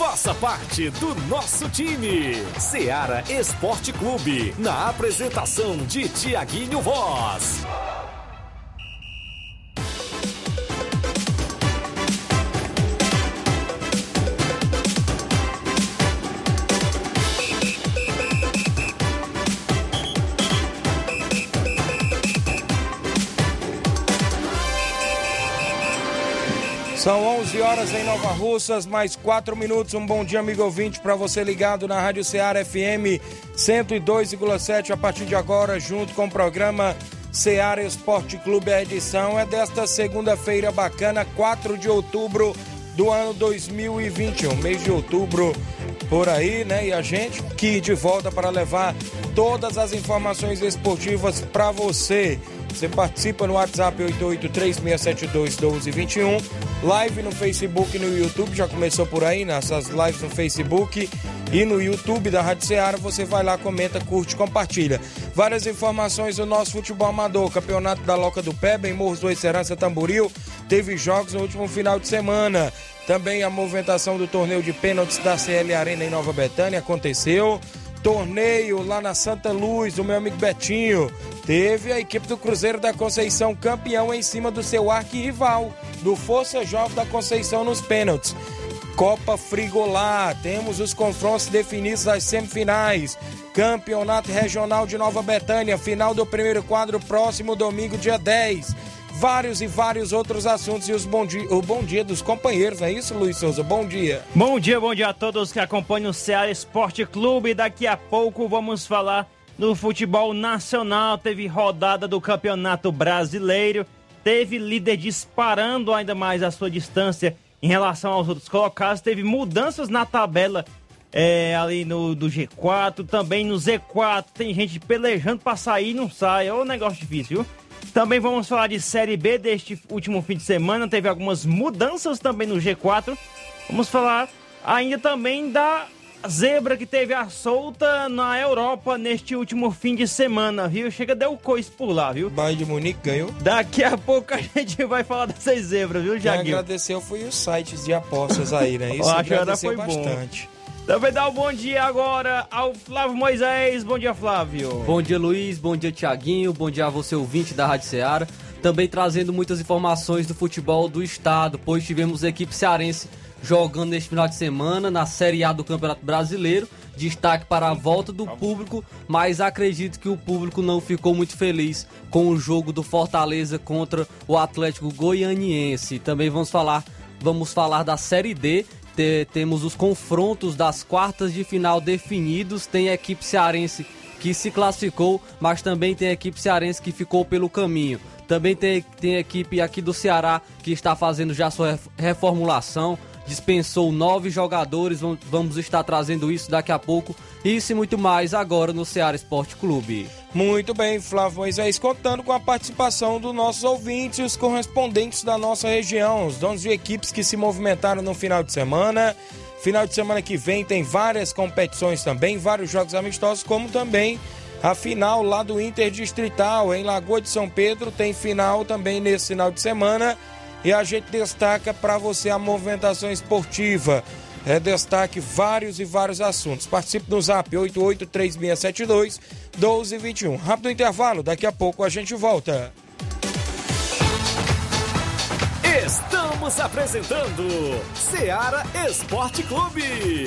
Faça parte do nosso time. Seara Esporte Clube. Na apresentação de Tiaguinho Voz. 11 horas em Nova Russas, mais quatro minutos. Um bom dia, amigo ouvinte, para você ligado na Rádio Ceará FM 102,7 a partir de agora, junto com o programa Ceará Esporte Clube. A edição é desta segunda-feira bacana, 4 de outubro do ano 2021, mês de outubro por aí, né? E a gente que de volta para levar todas as informações esportivas para você. Você participa no WhatsApp 8836721221, live no Facebook e no YouTube, já começou por aí, nessas lives no Facebook e no YouTube da Rádio Ceará, você vai lá, comenta, curte, compartilha. Várias informações do nosso futebol amador, campeonato da Loca do Pé, em Morros do Serança Tamboril, teve jogos no último final de semana. Também a movimentação do torneio de pênaltis da CL Arena em Nova Betânia aconteceu torneio lá na Santa Luz, do meu amigo Betinho. Teve a equipe do Cruzeiro da Conceição campeão em cima do seu arquirrival, do Força Jovem da Conceição nos pênaltis. Copa Frigolá, temos os confrontos definidos das semifinais. Campeonato Regional de Nova Betânia, final do primeiro quadro, próximo domingo, dia 10 vários e vários outros assuntos e os bom dia, o bom dia dos companheiros, não é isso, Luiz Souza? Bom dia. Bom dia, bom dia a todos que acompanham o Ceará Esporte Clube. Daqui a pouco vamos falar no futebol nacional. Teve rodada do Campeonato Brasileiro, teve líder disparando ainda mais a sua distância em relação aos outros colocados, teve mudanças na tabela é, ali no do G4, também no Z4, tem gente pelejando para sair e não sai. É um negócio difícil, viu? Também vamos falar de Série B deste último fim de semana. Teve algumas mudanças também no G4. Vamos falar ainda também da zebra que teve a solta na Europa neste último fim de semana, viu? Chega deu coice por lá, viu? Bayern de Munique ganhou. Daqui a pouco a gente vai falar dessas zebras, viu, Jaguinho? Quem agradeceu foi os sites de apostas aí, né? Isso agradeceu bastante. Bom. Também dá um bom dia agora ao Flávio Moisés. Bom dia, Flávio. Bom dia, Luiz. Bom dia, Tiaguinho. Bom dia a você, ouvinte da Rádio Ceará. Também trazendo muitas informações do futebol do estado, pois tivemos a equipe cearense jogando neste final de semana na Série A do Campeonato Brasileiro. Destaque para a volta do público, mas acredito que o público não ficou muito feliz com o jogo do Fortaleza contra o Atlético Goianiense. Também vamos falar, vamos falar da Série D te, temos os confrontos das quartas de final definidos. Tem a equipe cearense que se classificou, mas também tem a equipe cearense que ficou pelo caminho. Também tem, tem a equipe aqui do Ceará que está fazendo já sua reformulação dispensou nove jogadores. Vamos estar trazendo isso daqui a pouco. Isso e muito mais agora no Ceará Esporte Clube. Muito bem, Flávio Moisés, contando com a participação dos nossos ouvintes os correspondentes da nossa região, os donos de equipes que se movimentaram no final de semana. Final de semana que vem tem várias competições também, vários jogos amistosos, como também a final lá do Interdistrital em Lagoa de São Pedro. Tem final também nesse final de semana e a gente destaca para você a movimentação esportiva. É, destaque vários e vários assuntos. Participe no zap 883672 1221. Rápido intervalo, daqui a pouco a gente volta. Estamos apresentando Seara Esporte Clube.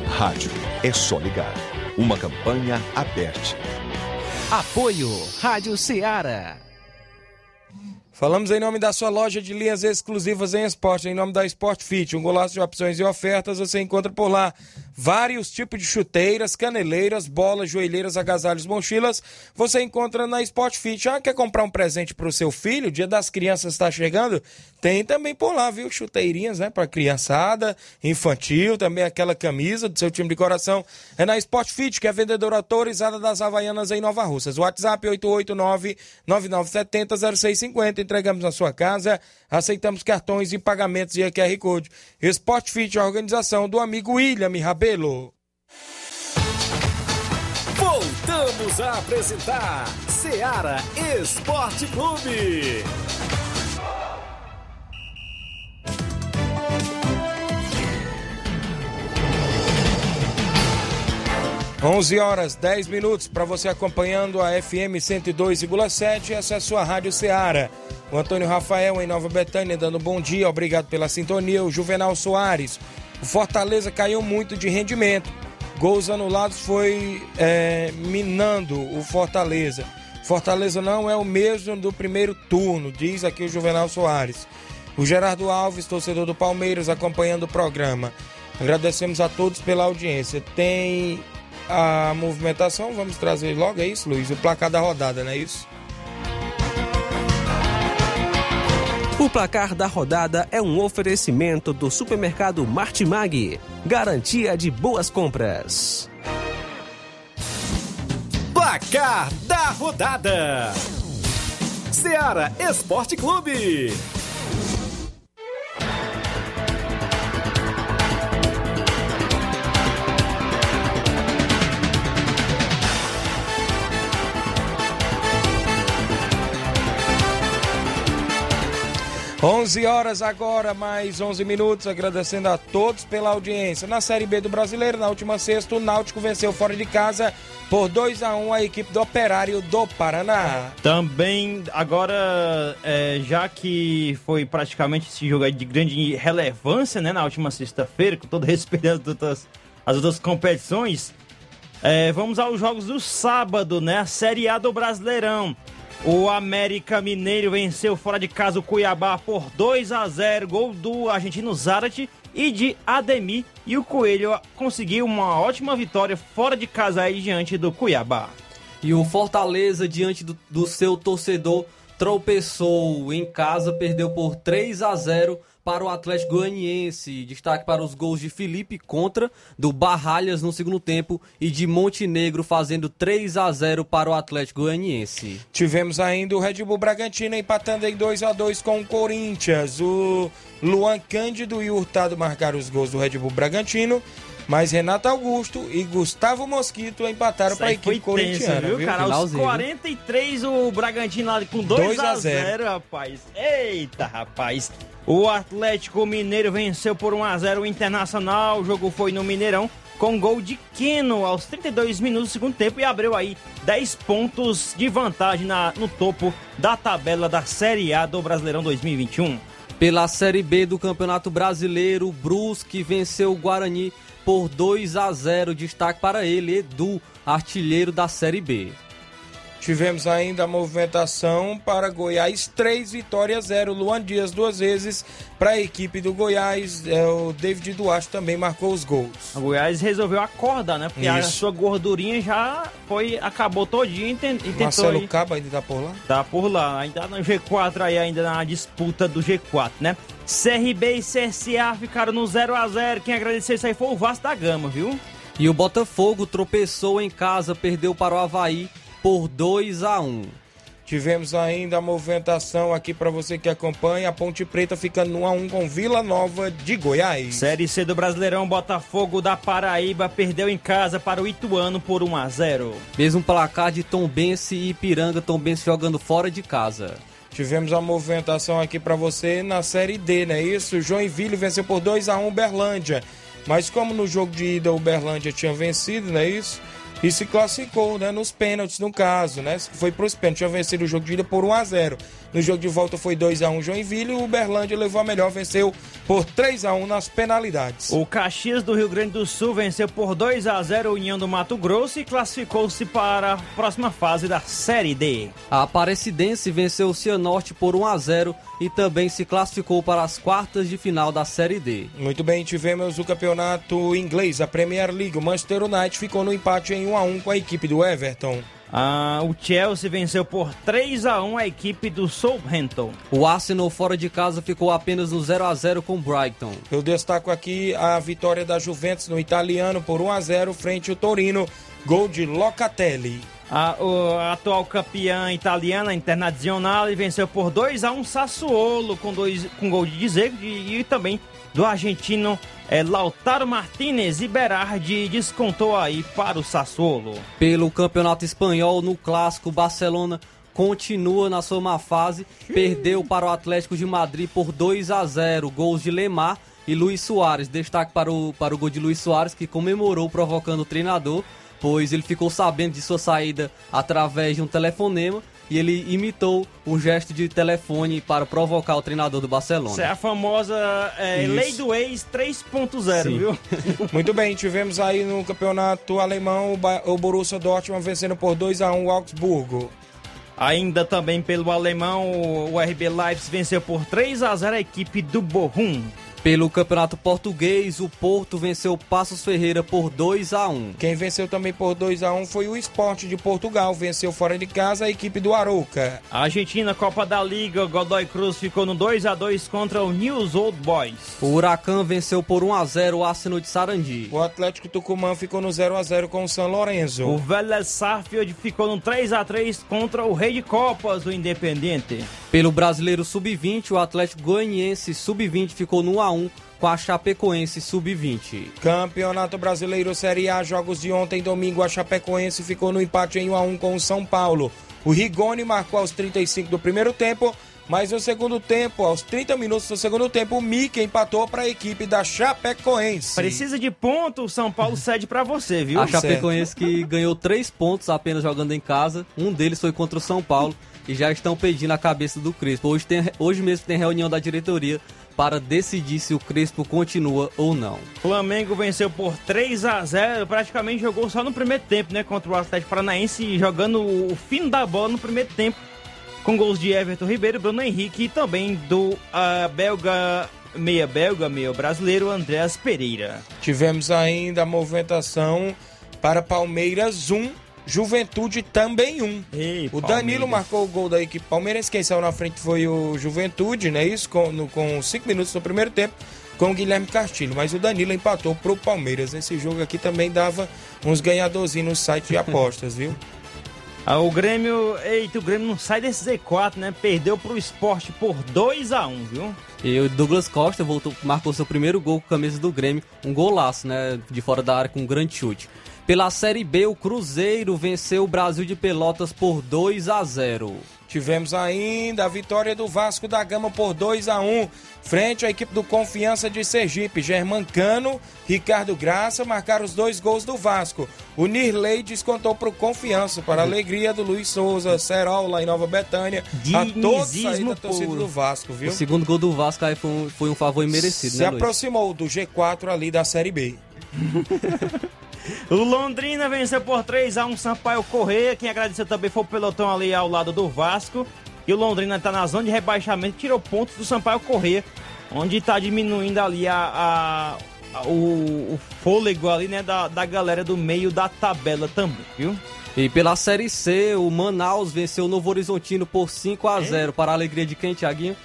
Rádio é só ligar. Uma campanha aberta. Apoio Rádio Ceará. Falamos em nome da sua loja de linhas exclusivas em esporte, em nome da Sport Fit, um golaço de opções e ofertas, você encontra por lá vários tipos de chuteiras, caneleiras, bolas, joelheiras, agasalhos, mochilas, você encontra na Sport Fit. Ah, quer comprar um presente para o seu filho? O Dia das Crianças está chegando? Tem também por lá, viu? Chuteirinhas, né, para criançada, infantil, também aquela camisa do seu time de coração. É na Sport Fit, que é vendedora autorizada das Havaianas em Nova Russas. WhatsApp 889 9970 0650 entregamos na sua casa, aceitamos cartões e pagamentos e QR Code. Sport Fit, a organização do amigo William Rabelo. Voltamos a apresentar Seara Esporte Clube. 11 horas 10 minutos para você acompanhando a FM 102,7. Essa é a sua Rádio Ceará. O Antônio Rafael em Nova Betânia dando bom dia, obrigado pela sintonia. O Juvenal Soares. O Fortaleza caiu muito de rendimento. Gols anulados foi é, minando o Fortaleza. Fortaleza não é o mesmo do primeiro turno, diz aqui o Juvenal Soares. O Gerardo Alves, torcedor do Palmeiras, acompanhando o programa. Agradecemos a todos pela audiência. Tem a movimentação, vamos trazer logo, é isso, Luiz? O placar da rodada, não é isso? O placar da rodada é um oferecimento do supermercado Martimag. Garantia de boas compras. Placar da rodada: Seara Esporte Clube. 11 horas agora, mais 11 minutos, agradecendo a todos pela audiência. Na Série B do Brasileiro, na última sexta, o Náutico venceu fora de casa por 2 a 1 a equipe do Operário do Paraná. Também, agora, é, já que foi praticamente esse jogo de grande relevância, né, na última sexta-feira, com todo respeito às outras, às outras competições, é, vamos aos jogos do sábado, né, a Série A do Brasileirão. O América Mineiro venceu fora de casa o Cuiabá por 2 a 0, gol do argentino Zarate e de Ademir. E o Coelho conseguiu uma ótima vitória fora de casa aí diante do Cuiabá. E o Fortaleza, diante do, do seu torcedor, tropeçou em casa, perdeu por 3 a 0 para o Atlético Goianiense. Destaque para os gols de Felipe contra, do Barralhas no segundo tempo e de Montenegro fazendo 3 a 0 para o Atlético Goianiense. Tivemos ainda o Red Bull Bragantino empatando em 2 a 2 com o Corinthians. O Luan Cândido e o Hurtado marcaram os gols do Red Bull Bragantino. Mas Renato Augusto e Gustavo Mosquito empataram para a equipe tenso, corintiana. viu, viu? cara? Aos 43, o Bragantino lá com 2 2 a a 0. 0 rapaz. Eita, rapaz. O Atlético Mineiro venceu por 1 a 0 o Internacional. O jogo foi no Mineirão com gol de Keno aos 32 minutos do segundo tempo e abriu aí 10 pontos de vantagem na, no topo da tabela da Série A do Brasileirão 2021. Pela Série B do Campeonato Brasileiro, Brusque venceu o Guarani por 2 a 0. Destaque para ele, Edu, artilheiro da Série B. Tivemos ainda a movimentação para Goiás, 3 vitórias, 0. Luan Dias duas vezes para a equipe do Goiás. É, o David Duarte também marcou os gols. O Goiás resolveu acordar, né? Porque a Isso. sua gordurinha já foi, acabou todinha e, ten- e tentou Marcelo aí- Cabo ainda tá por lá? Tá por lá, ainda no G4 aí, ainda na disputa do G4, né? CRB e CSA ficaram no 0 a 0 Quem agradeceu isso aí foi o Vasco da Gama, viu? E o Botafogo tropeçou em casa, perdeu para o Havaí por 2 a 1 Tivemos ainda a movimentação aqui para você que acompanha. A Ponte Preta ficando no 1 a 1 com Vila Nova de Goiás. Série C do Brasileirão, Botafogo da Paraíba perdeu em casa para o Ituano por 1 a 0 Mesmo placar de Tombense e Ipiranga, Tombense jogando fora de casa. Tivemos a movimentação aqui para você na Série D, não é isso? Joinville venceu por 2 a 1 Uberlândia. Mas como no jogo de ida o Uberlândia tinha vencido, não é isso? E se classificou, né? Nos pênaltis, no caso, né? Foi pros pênaltis, tinha vencido o jogo de ida por 1 a 0 No jogo de volta foi 2 a 1 Joinville e o Uberlândia levou a melhor, venceu por 3 a 1 nas penalidades. O Caxias do Rio Grande do Sul venceu por 2 a 0 o União do Mato Grosso e classificou-se para a próxima fase da Série D. A Aparecidense venceu o Cianorte por 1 a 0 e também se classificou para as quartas de final da Série D. Muito bem, tivemos o campeonato inglês, a Premier League. O Manchester United ficou no empate em 1 a 1 com a equipe do Everton. Ah, o Chelsea venceu por 3 a 1 a equipe do Southampton. O Arsenal fora de casa ficou apenas no 0 a 0 com o Brighton. Eu destaco aqui a vitória da Juventus no italiano por 1 a 0 frente ao Torino, gol de Locatelli. A, o- a atual campeã italiana Internazionale venceu por 2 a 1 Sassuolo com, dois, com gol de Dzeko e, e também do argentino eh, Lautaro Martinez e Berardi descontou aí para o Sassuolo. Pelo Campeonato Espanhol, no clássico, Barcelona continua na sua má fase, perdeu para o Atlético de Madrid por 2 a 0, gols de Lemar e Luiz Soares. Destaque para o, para o gol de Luiz Soares, que comemorou provocando o treinador, pois ele ficou sabendo de sua saída através de um telefonema e ele imitou um gesto de telefone para provocar o treinador do Barcelona. Essa é a famosa Isso. lei do ex 3.0, Sim. viu? Muito bem, tivemos aí no campeonato alemão o Borussia Dortmund vencendo por 2 a 1 o Augsburgo. Ainda também pelo alemão, o RB Leipzig venceu por 3 a 0 a equipe do Bochum. Pelo Campeonato Português, o Porto venceu o Passos Ferreira por 2 a 1. Quem venceu também por 2 a 1 foi o Sport de Portugal, venceu fora de casa a equipe do Arouca. A Argentina, Copa da Liga, Godoy Cruz ficou no 2 a 2 contra o News Old Boys. O Huracan venceu por 1 a 0 o Arsenal de Sarandi. O Atlético Tucumã ficou no 0 a 0 com o São Lourenço. O Vélez Sarsfield ficou no 3 a 3 contra o Rei de Copas, o Independente. Pelo Brasileiro Sub-20, o Atlético Goianiense Sub-20 ficou no 1 a 1 com a Chapecoense Sub-20. Campeonato Brasileiro Série A, jogos de ontem, domingo, a Chapecoense ficou no empate em 1 a 1 com o São Paulo. O Rigoni marcou aos 35 do primeiro tempo, mas no segundo tempo, aos 30 minutos do segundo tempo, o Mickey empatou para a equipe da Chapecoense. Precisa de ponto, o São Paulo cede pra você, viu? A Chapecoense que ganhou 3 pontos apenas jogando em casa, um deles foi contra o São Paulo e já estão pedindo a cabeça do Crespo. Hoje, tem, hoje mesmo tem reunião da diretoria para decidir se o Crespo continua ou não. Flamengo venceu por 3 a 0 praticamente jogou só no primeiro tempo, né? Contra o Atlético Paranaense, jogando o fim da bola no primeiro tempo, com gols de Everton Ribeiro, Bruno Henrique e também do ah, belga, meia belga, meia brasileiro, Andréas Pereira. Tivemos ainda a movimentação para Palmeiras 1, Juventude também 1. Ei, O Palmeiras. Danilo marcou o gol da equipe Palmeiras. Quem saiu na frente foi o Juventude, né? Isso com 5 com cinco minutos no primeiro tempo, com o Guilherme Castilho. Mas o Danilo empatou pro Palmeiras. Esse jogo aqui também dava uns ganhadorzinhos no site de apostas, viu? Ah, o Grêmio, eita, o Grêmio não sai desse Z4, né? Perdeu pro esporte por 2 a 1 viu? E o Douglas Costa voltou, marcou seu primeiro gol com a camisa do Grêmio, um golaço, né, de fora da área com um grande chute. Pela Série B, o Cruzeiro venceu o Brasil de Pelotas por 2 a 0. Tivemos ainda a vitória do Vasco da Gama por 2 a 1 frente à equipe do Confiança de Sergipe. Germancano, Ricardo Graça marcaram os dois gols do Vasco. O Nirley descontou para o Confiança, para a alegria do Luiz Souza, Serol lá em Nova Betânia. A todos aí da torcida do Vasco, viu? O segundo gol do Vasco aí foi um, foi um favor imerecido, Se né, aproximou do G4 ali da Série B. O Londrina venceu por 3x1 Sampaio Correia. Quem agradeceu também foi o pelotão ali ao lado do Vasco. E o Londrina está na zona de rebaixamento, tirou pontos do Sampaio Correia, onde está diminuindo ali a, a- a- o, o fôlego ali, né, da, da galera do meio da tabela também, viu? E pela Série C, o Manaus venceu o Novo Horizontino por 5 a 0 para a alegria de quem, Thiaguinho?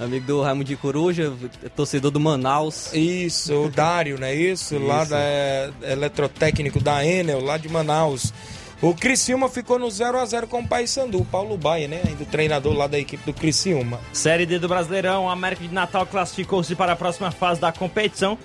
Amigo do Raimundo de Coruja, torcedor do Manaus. Isso, o Dário, não é isso? Lá Isso. da é, eletrotécnico da Enel, lá de Manaus. O Criciúma ficou no 0 a 0 com o Paysandu, Paulo Baia, né? Ainda o treinador lá da equipe do Criciúma. Série D do Brasileirão, o América de Natal classificou-se para a próxima fase da competição,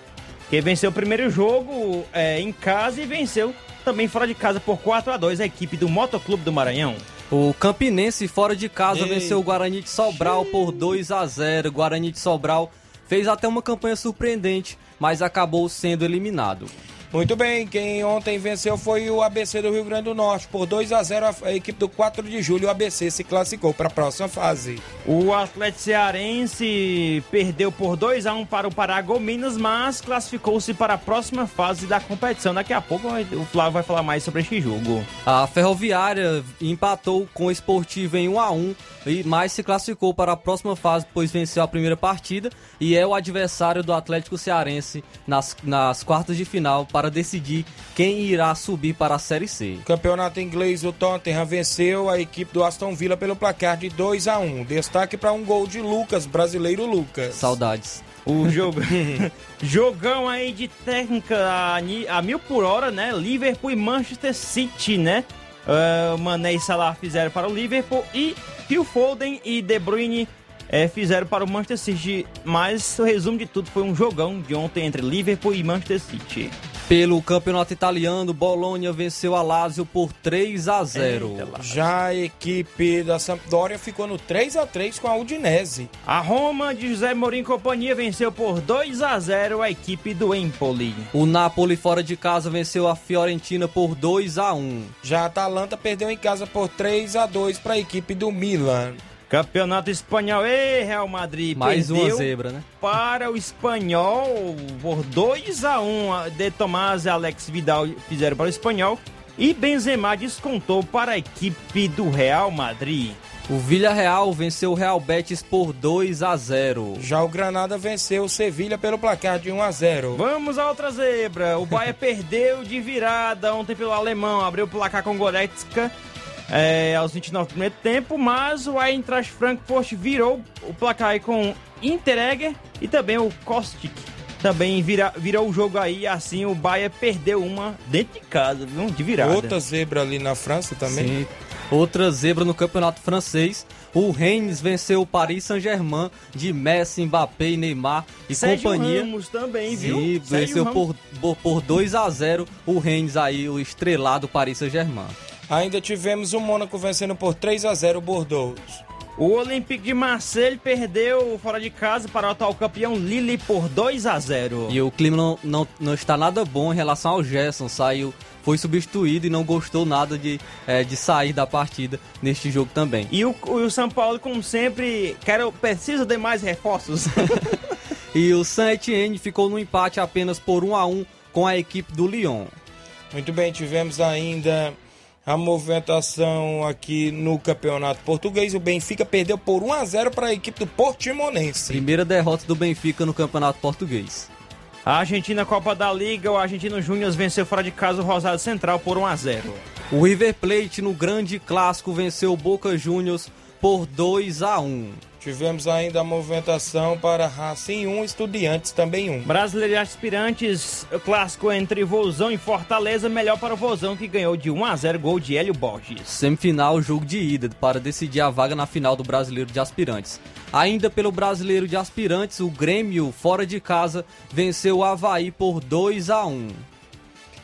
que venceu o primeiro jogo é, em casa e venceu também fora de casa por 4 a 2 a equipe do Motoclube do Maranhão. O Campinense, fora de casa, Ei. venceu o Guarani de Sobral por 2 a 0 O Guarani de Sobral fez até uma campanha surpreendente, mas acabou sendo eliminado. Muito bem, quem ontem venceu foi o ABC do Rio Grande do Norte. Por 2 a 0 a- equipe do 4 de julho, o ABC se classificou para a próxima fase. O Atlético Cearense perdeu por 2 a 1 para o Paragominas, mas classificou-se para a próxima fase da competição. Daqui a pouco o Flávio vai falar mais sobre este jogo. A Ferroviária empatou com o Esportivo em 1 a 1 e mais se classificou para a próxima fase, pois venceu a primeira partida e é o adversário do Atlético Cearense nas, nas quartas de final para decidir quem irá subir para a Série C. Campeonato inglês, o Tottenham venceu a equipe do Aston Villa pelo placar de 2 a 1 Destaque para um gol de Lucas, brasileiro Lucas. Saudades. O jogo. Jogão aí de técnica a, a mil por hora, né? Liverpool e Manchester City, né? Ah, Mané e Salah fizeram para o Liverpool e Phil Foden e De Bruyne eh, fizeram para o Manchester City. Mas o resumo de tudo foi um jogão de ontem entre Liverpool e Manchester City. Pelo campeonato italiano, Bolonha venceu a Lazio por 3 a 0. Eita. Já a equipe da Sampdoria ficou no 3 a 3 com a Udinese. A Roma de José Mourinho e companhia venceu por 2 a 0 a equipe do Empoli. O Napoli fora de casa venceu a Fiorentina por 2 a 1. Já a Atalanta perdeu em casa por 3 a 2 para a equipe do Milan. Campeonato Espanhol, ei, Real Madrid Mais uma perdeu zebra, né? para o Espanhol por 2 a 1 De Tomás e Alex Vidal fizeram para o Espanhol e Benzema descontou para a equipe do Real Madrid. O Villarreal venceu o Real Betis por 2 a 0. Já o Granada venceu o Sevilha pelo placar de 1 a 0. Vamos a outra zebra. O Bahia perdeu de virada ontem pelo alemão, abriu o placar com Goretzka é, aos 29 do primeiro tempo, mas o Eintracht Frankfurt virou o placar aí com Interegger e também o Kostic. Também vira, virou o jogo aí, assim o Bahia perdeu uma dentro de casa, viu? De virada. Outra zebra ali na França também. Sim. Outra zebra no campeonato francês. O Rennes venceu o Paris Saint-Germain de Messi, Mbappé e Neymar e Sérgio companhia. Ramos também, viu? Sérgio venceu Ramos. por, por, por 2 a 0 o Rennes aí, o estrelado Paris Saint-Germain. Ainda tivemos o Mônaco vencendo por 3 a 0 o Bordeaux. O Olympique de Marseille perdeu fora de casa para o atual campeão Lille por 2 a 0. E o clima não, não, não está nada bom em relação ao Gerson. Saiu, foi substituído e não gostou nada de, eh, de sair da partida neste jogo também. E o, o São Paulo, como sempre, quero, precisa de mais reforços. E o Saint-Etienne ficou no empate apenas por 1 a 1 com a equipe do Lyon. Muito bem, tivemos ainda a movimentação aqui no Campeonato Português. O Benfica perdeu por 1 a 0 para a equipe do Portimonense. Primeira derrota do Benfica no Campeonato Português. A Argentina Copa da Liga, o Argentino Júnior venceu fora de casa o Rosário Central por 1 a 0. O River Plate no grande clássico venceu o Boca Juniors por 2 a 1. Tivemos ainda a movimentação para Racing 1, Estudiantes também 1. Brasileiro de Aspirantes, clássico entre Vozão e Fortaleza, melhor para o Vozão que ganhou de 1 a 0 gol de Hélio Borges. Semifinal, jogo de ida para decidir a vaga na final do Brasileiro de Aspirantes. Ainda pelo Brasileiro de Aspirantes, o Grêmio, fora de casa, venceu o Havaí por 2 a 1.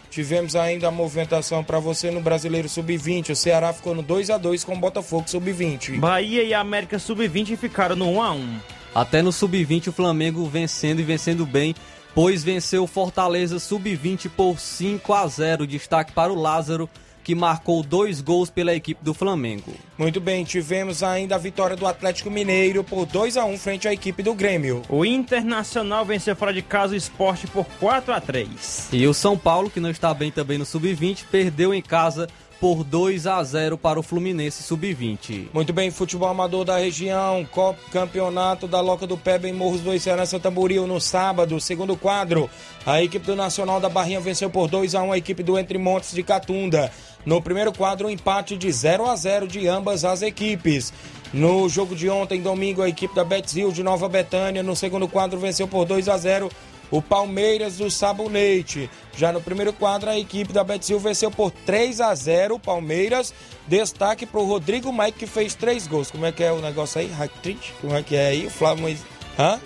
Tivemos ainda a movimentação para você no Brasileiro Sub-20. O Ceará ficou no 2 a 2 com o Botafogo Sub-20. Bahia e América Sub-20 ficaram no 1 a 1. Até no Sub-20 o Flamengo vencendo e vencendo bem, pois venceu o Fortaleza Sub-20 por 5 a 0. Destaque para o Lázaro, que marcou dois gols pela equipe do Flamengo. Muito bem, tivemos ainda a vitória do Atlético Mineiro por 2 a 1 frente à equipe do Grêmio. O Internacional venceu fora de casa o esporte por 4 a 3 E o São Paulo, que não está bem também no sub-20, perdeu em casa por 2 a 0 para o Fluminense sub-20. Muito bem, futebol amador da região, Copa Campeonato da Loca do Peba em Morros do Serança Tamboril no sábado, segundo quadro. A equipe do Nacional da Barrinha venceu por 2 a 1 a equipe do Entre Montes de Catunda. No primeiro quadro, um empate de 0 a 0 de ambas as equipes. No jogo de ontem, domingo, a equipe da Betzil de Nova Betânia, no segundo quadro, venceu por 2 a 0 o Palmeiras do Sabonete. Já no primeiro quadro, a equipe da Betzil venceu por 3 a 0 o Palmeiras. Destaque para o Rodrigo Mike, que fez três gols. Como é que é o negócio aí? Hat-trick? Como é que é aí? O Flávio... Hã?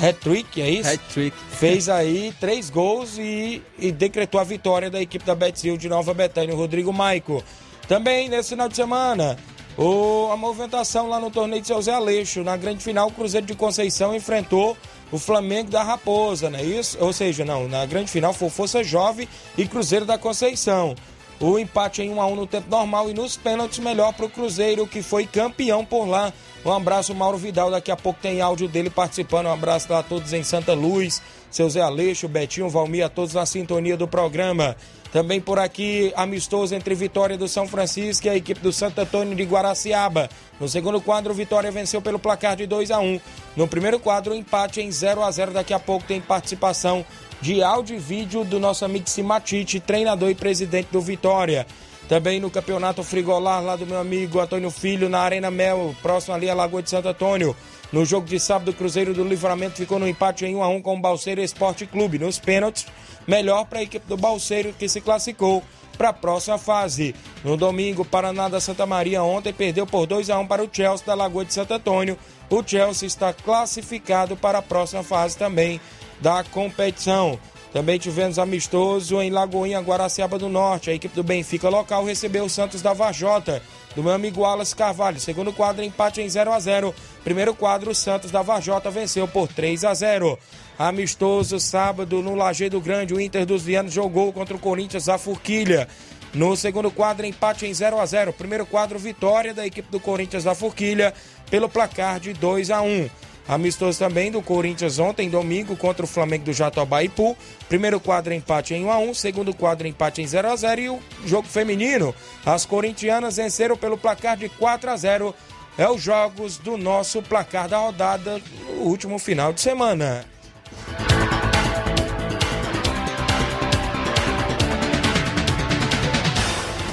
Hat-trick, é isso? Hat-trick. Fez aí três gols e, e decretou a vitória da equipe da Betzil de Nova Betânia, o Rodrigo Maico. Também nesse final de semana, o, a movimentação lá no torneio de Seu Zé Aleixo. Na grande final, o Cruzeiro de Conceição enfrentou o Flamengo da Raposa, não é isso? Ou seja, não, na grande final foi Força Jovem e Cruzeiro da Conceição. O empate em 1 a 1 no tempo normal e nos pênaltis melhor para o Cruzeiro, que foi campeão por lá. Um abraço, Mauro Vidal. Daqui a pouco tem áudio dele participando. Um abraço a todos em Santa Luz, seu Zé Aleixo, Betinho, Valmir, a todos na sintonia do programa. Também por aqui, amistoso entre Vitória do São Francisco e a equipe do Santo Antônio de Guaraciaba. No segundo quadro, Vitória venceu pelo placar de 2 a 1 No primeiro quadro, empate em 0 a 0 Daqui a pouco tem participação de áudio e vídeo do nosso amigo Simatite, treinador e presidente do Vitória. Também no campeonato frigolar lá do meu amigo Antônio Filho, na Arena Mel, próximo ali à Lagoa de Santo Antônio. No jogo de sábado, o Cruzeiro do Livramento ficou no empate em 1 a 1 com o Balseiro Esporte Clube. Nos pênaltis, melhor para a equipe do Balseiro que se classificou para a próxima fase. No domingo, Paraná da Santa Maria ontem perdeu por 2 a 1 para o Chelsea da Lagoa de Santo Antônio. O Chelsea está classificado para a próxima fase também da competição. Também tivemos amistoso em Lagoinha, Guaraciaba do Norte. A equipe do Benfica local recebeu o Santos da Varjota, do meu amigo Wallace Carvalho. Segundo quadro, empate em 0 a 0 Primeiro quadro, o Santos da Varjota venceu por 3 a 0 Amistoso sábado no Lajeado Grande, o Inter dos Vianos jogou contra o Corinthians a Forquilha. No segundo quadro, empate em 0 a 0 Primeiro quadro, vitória da equipe do Corinthians da Forquilha pelo placar de 2 a 1 Amistoso também do Corinthians ontem, domingo, contra o Flamengo do Jatobá e Pu. Primeiro quadro empate em 1 a 1 segundo quadro empate em 0 a 0 e o jogo feminino. As corintianas venceram pelo placar de 4 a 0 É os jogos do nosso placar da rodada no último final de semana.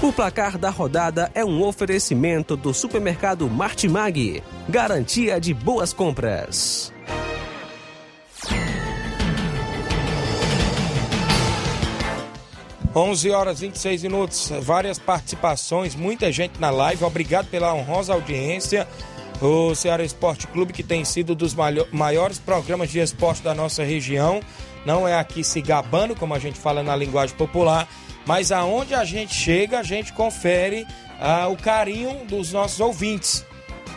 O placar da rodada é um oferecimento do supermercado Martimag. Garantia de boas compras. Onze horas e 26 minutos, várias participações, muita gente na live. Obrigado pela honrosa audiência. O Ceará Esporte Clube, que tem sido dos maiores programas de esporte da nossa região, não é aqui se gabando, como a gente fala na linguagem popular, mas aonde a gente chega, a gente confere ah, o carinho dos nossos ouvintes.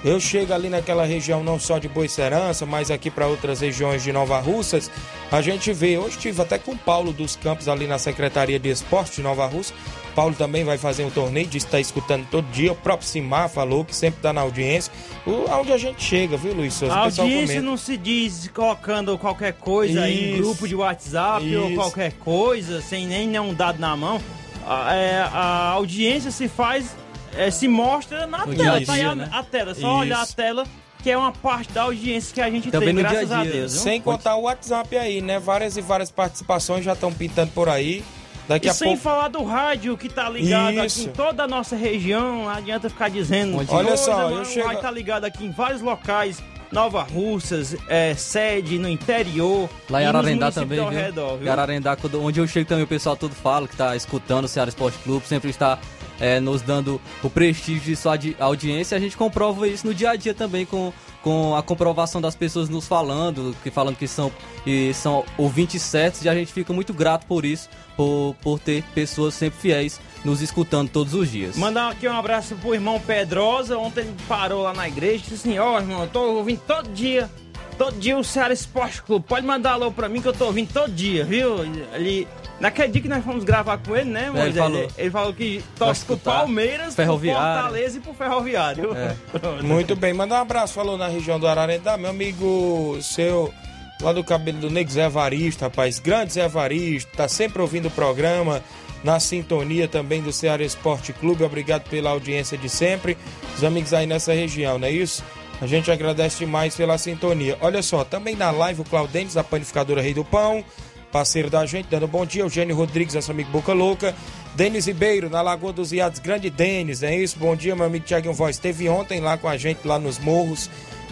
Eu chego ali naquela região não só de Boicerança, mas aqui para outras regiões de Nova Russas, a gente vê. Hoje estive até com o Paulo dos Campos ali na Secretaria de Esporte de Nova Russa. Paulo também vai fazer um torneio, disse que está escutando todo dia. O próprio Simar falou que sempre está na audiência. O, onde a gente chega, viu, Luiz Souza? A audiência não se diz colocando qualquer coisa Isso. em grupo de WhatsApp Isso. ou qualquer coisa, sem nem nenhum dado na mão. A, é, a audiência se faz é, se mostra na tela. Dia tá aí a, né? a, tela, só Isso. olhar a tela que é uma parte da audiência que a gente Também tem, graças dia -dia. a Deus. Viu? Sem contar o WhatsApp aí, né? Várias e várias participações já estão pintando por aí. Daqui e a sem pouco... falar do rádio que tá ligado Isso. aqui em toda a nossa região, não adianta ficar dizendo. Olha só, eu o chego... rádio tá ligado aqui em vários locais. Nova Russas, é, sede no interior. Lá em Ararendá também, viu? Redor, viu? Ararendá, onde eu chego também o pessoal todo fala que tá escutando o Ceará Esporte Clube, sempre está é, nos dando o prestígio de sua audiência. A gente comprova isso no dia a dia também com, com a comprovação das pessoas nos falando, que falando que são, que são ouvintes certos, e a gente fica muito grato por isso, por, por ter pessoas sempre fiéis nos escutando todos os dias. Mandar aqui um abraço pro irmão Pedrosa, ontem ele parou lá na igreja e disse assim, ó oh, irmão, eu tô ouvindo todo dia, todo dia o Ceará Esporte Clube, pode mandar alô pra mim que eu tô ouvindo todo dia, viu? Ele Naquele dia que nós fomos gravar com ele, né, Moisés? ele falou. Ele, ele falou que torce pro. Palmeiras, pro Fortaleza e pro Ferroviário. É. Muito bem, manda um abraço, falou na região do Ararendá, meu amigo seu, lá do cabelo do Nego Zé Evaristo, rapaz, grande Zé Evaristo, tá sempre ouvindo o programa, na sintonia também do Ceará Esporte Clube, obrigado pela audiência de sempre, os amigos aí nessa região, não é isso? A gente agradece demais pela sintonia. Olha só, também na live o Claudentes, da panificadora Rei do Pão, parceiro da gente, dando bom dia. Eugênio Rodrigues, nosso amigo Boca Louca. Denis Ribeiro, na Lagoa dos Iados, grande Denis, é isso? Bom dia, meu amigo Tiaguinho Voz. Esteve ontem lá com a gente, lá nos morros,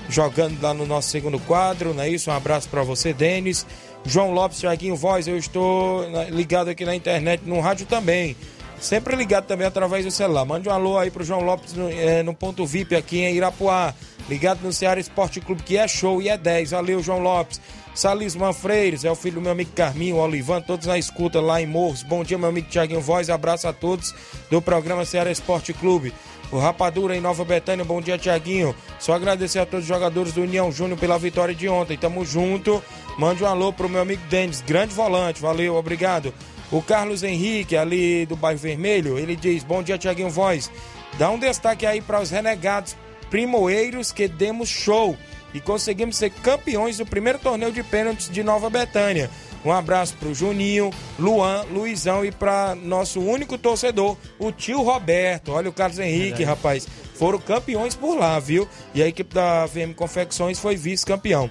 jogando lá no nosso segundo quadro, não é isso? Um abraço para você, Denis. João Lopes, Tiaguinho Voz, eu estou ligado aqui na internet, no rádio também. Sempre ligado também através do celular. Mande um alô aí pro João Lopes no, eh, no ponto VIP aqui em Irapuá. Ligado no Ceará Esporte Clube, que é show e é 10. Valeu, João Lopes. Salisman Freires, é o filho do meu amigo Carminho, Olivan, todos na escuta lá em Morros. Bom dia, meu amigo Tiaguinho Voz. Abraço a todos do programa Ceará Esporte Clube. O Rapadura em Nova Betânia, bom dia, Tiaguinho. Só agradecer a todos os jogadores do União Júnior pela vitória de ontem. Tamo junto. Mande um alô pro meu amigo Denis, grande volante. Valeu, obrigado. O Carlos Henrique, ali do Bairro Vermelho, ele diz: Bom dia, Tiaguinho Voz. Dá um destaque aí para os renegados primoeiros que demos show e conseguimos ser campeões do primeiro torneio de pênaltis de Nova Betânia. Um abraço pro Juninho, Luan, Luizão e para nosso único torcedor, o tio Roberto. Olha o Carlos Henrique, rapaz. Foram campeões por lá, viu? E a equipe da VM Confecções foi vice-campeão.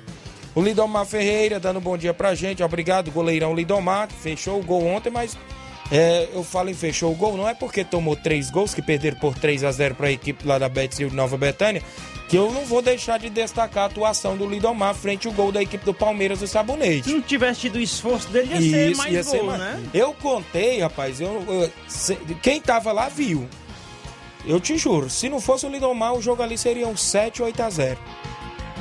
O Lidomar Ferreira dando um bom dia pra gente. Obrigado, goleirão Lidomar. Fechou o gol ontem, mas é, eu falo em fechou o gol, não é porque tomou três gols, que perderam por 3 a 0 para a equipe lá da Betis de Nova Betânia, que eu não vou deixar de destacar a atuação do Lidomar frente ao gol da equipe do Palmeiras do Sabonete. Se não tivesse tido o esforço dele, ia ser Isso, mais ia gol, ser mais- né? Eu contei, rapaz, eu, eu- se- quem tava lá viu. Eu te juro, se não fosse o Lidomar, o jogo ali seria um 7, 8 a 0.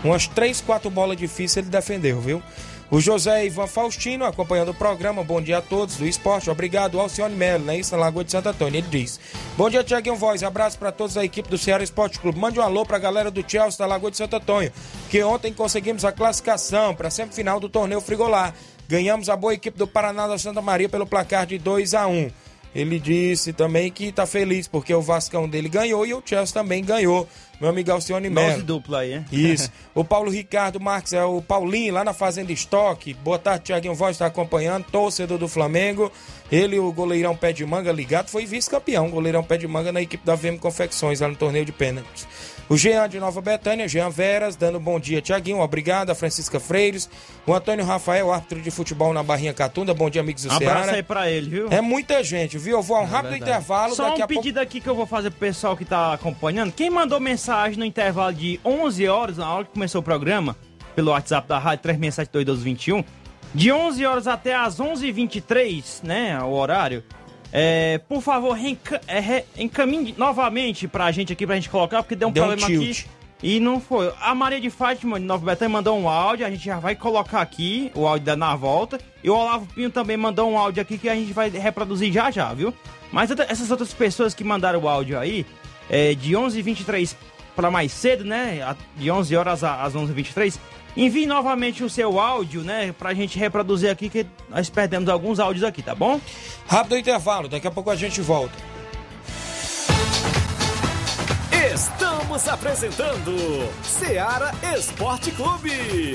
Umas 3, 4 bolas difíceis ele defendeu, viu? O José Ivan Faustino acompanhando o programa. Bom dia a todos do esporte. Obrigado, Alcione Melo, né? Isso na Lagoa de Santo Antônio. Ele diz: Bom dia, Tiaguinho Voz. Abraço para todos da equipe do Ceará Esporte Clube. Mande um alô pra galera do Chelsea da Lagoa de Santo Antônio, que ontem conseguimos a classificação para a semifinal do torneio Frigolar. Ganhamos a boa equipe do Paraná da Santa Maria pelo placar de 2 a 1 ele disse também que tá feliz porque o Vascão dele ganhou e o Chelsea também ganhou. Meu amigo Alcione Dose Melo. dupla aí, é? Isso. O Paulo Ricardo Marques é o Paulinho, lá na Fazenda Estoque. Boa tarde, Tiaguinho Voz está acompanhando, torcedor do Flamengo. Ele, o goleirão pé de manga ligado, foi vice-campeão, goleirão pé de manga na equipe da VM Confecções, lá no torneio de pênaltis. O Jean de Nova Betânia, Jean Veras, dando bom dia, Tiaguinho, obrigado. A Francisca Freires. O Antônio Rafael, árbitro de futebol na Barrinha Catunda. Bom dia, amigos do Um abraço Ceará. aí pra ele, viu? É muita gente, viu? Eu vou a um rápido verdade. intervalo, Só daqui um a pouco. pedido aqui que eu vou fazer pro pessoal que tá acompanhando. Quem mandou mensagem no intervalo de 11 horas, na hora que começou o programa, pelo WhatsApp da rádio 36721221, de 11 horas até as 11h23, né, o horário, é, por favor, é, encaminhe novamente pra gente aqui, pra gente colocar, porque deu um Deu um problema tilt. aqui. E não foi. A Maria de Fátima de Nova Betânia mandou um áudio, a gente já vai colocar aqui o áudio da na volta. E o Olavo Pinho também mandou um áudio aqui que a gente vai reproduzir já já, viu? Mas essas outras pessoas que mandaram o áudio aí, é, de 11h23 para mais cedo, né? De 11 horas às 11h23, envie novamente o seu áudio, né? Pra gente reproduzir aqui, que nós perdemos alguns áudios aqui, tá bom? Rápido intervalo, daqui a pouco a gente volta. Estamos apresentando Seara Esporte Clube.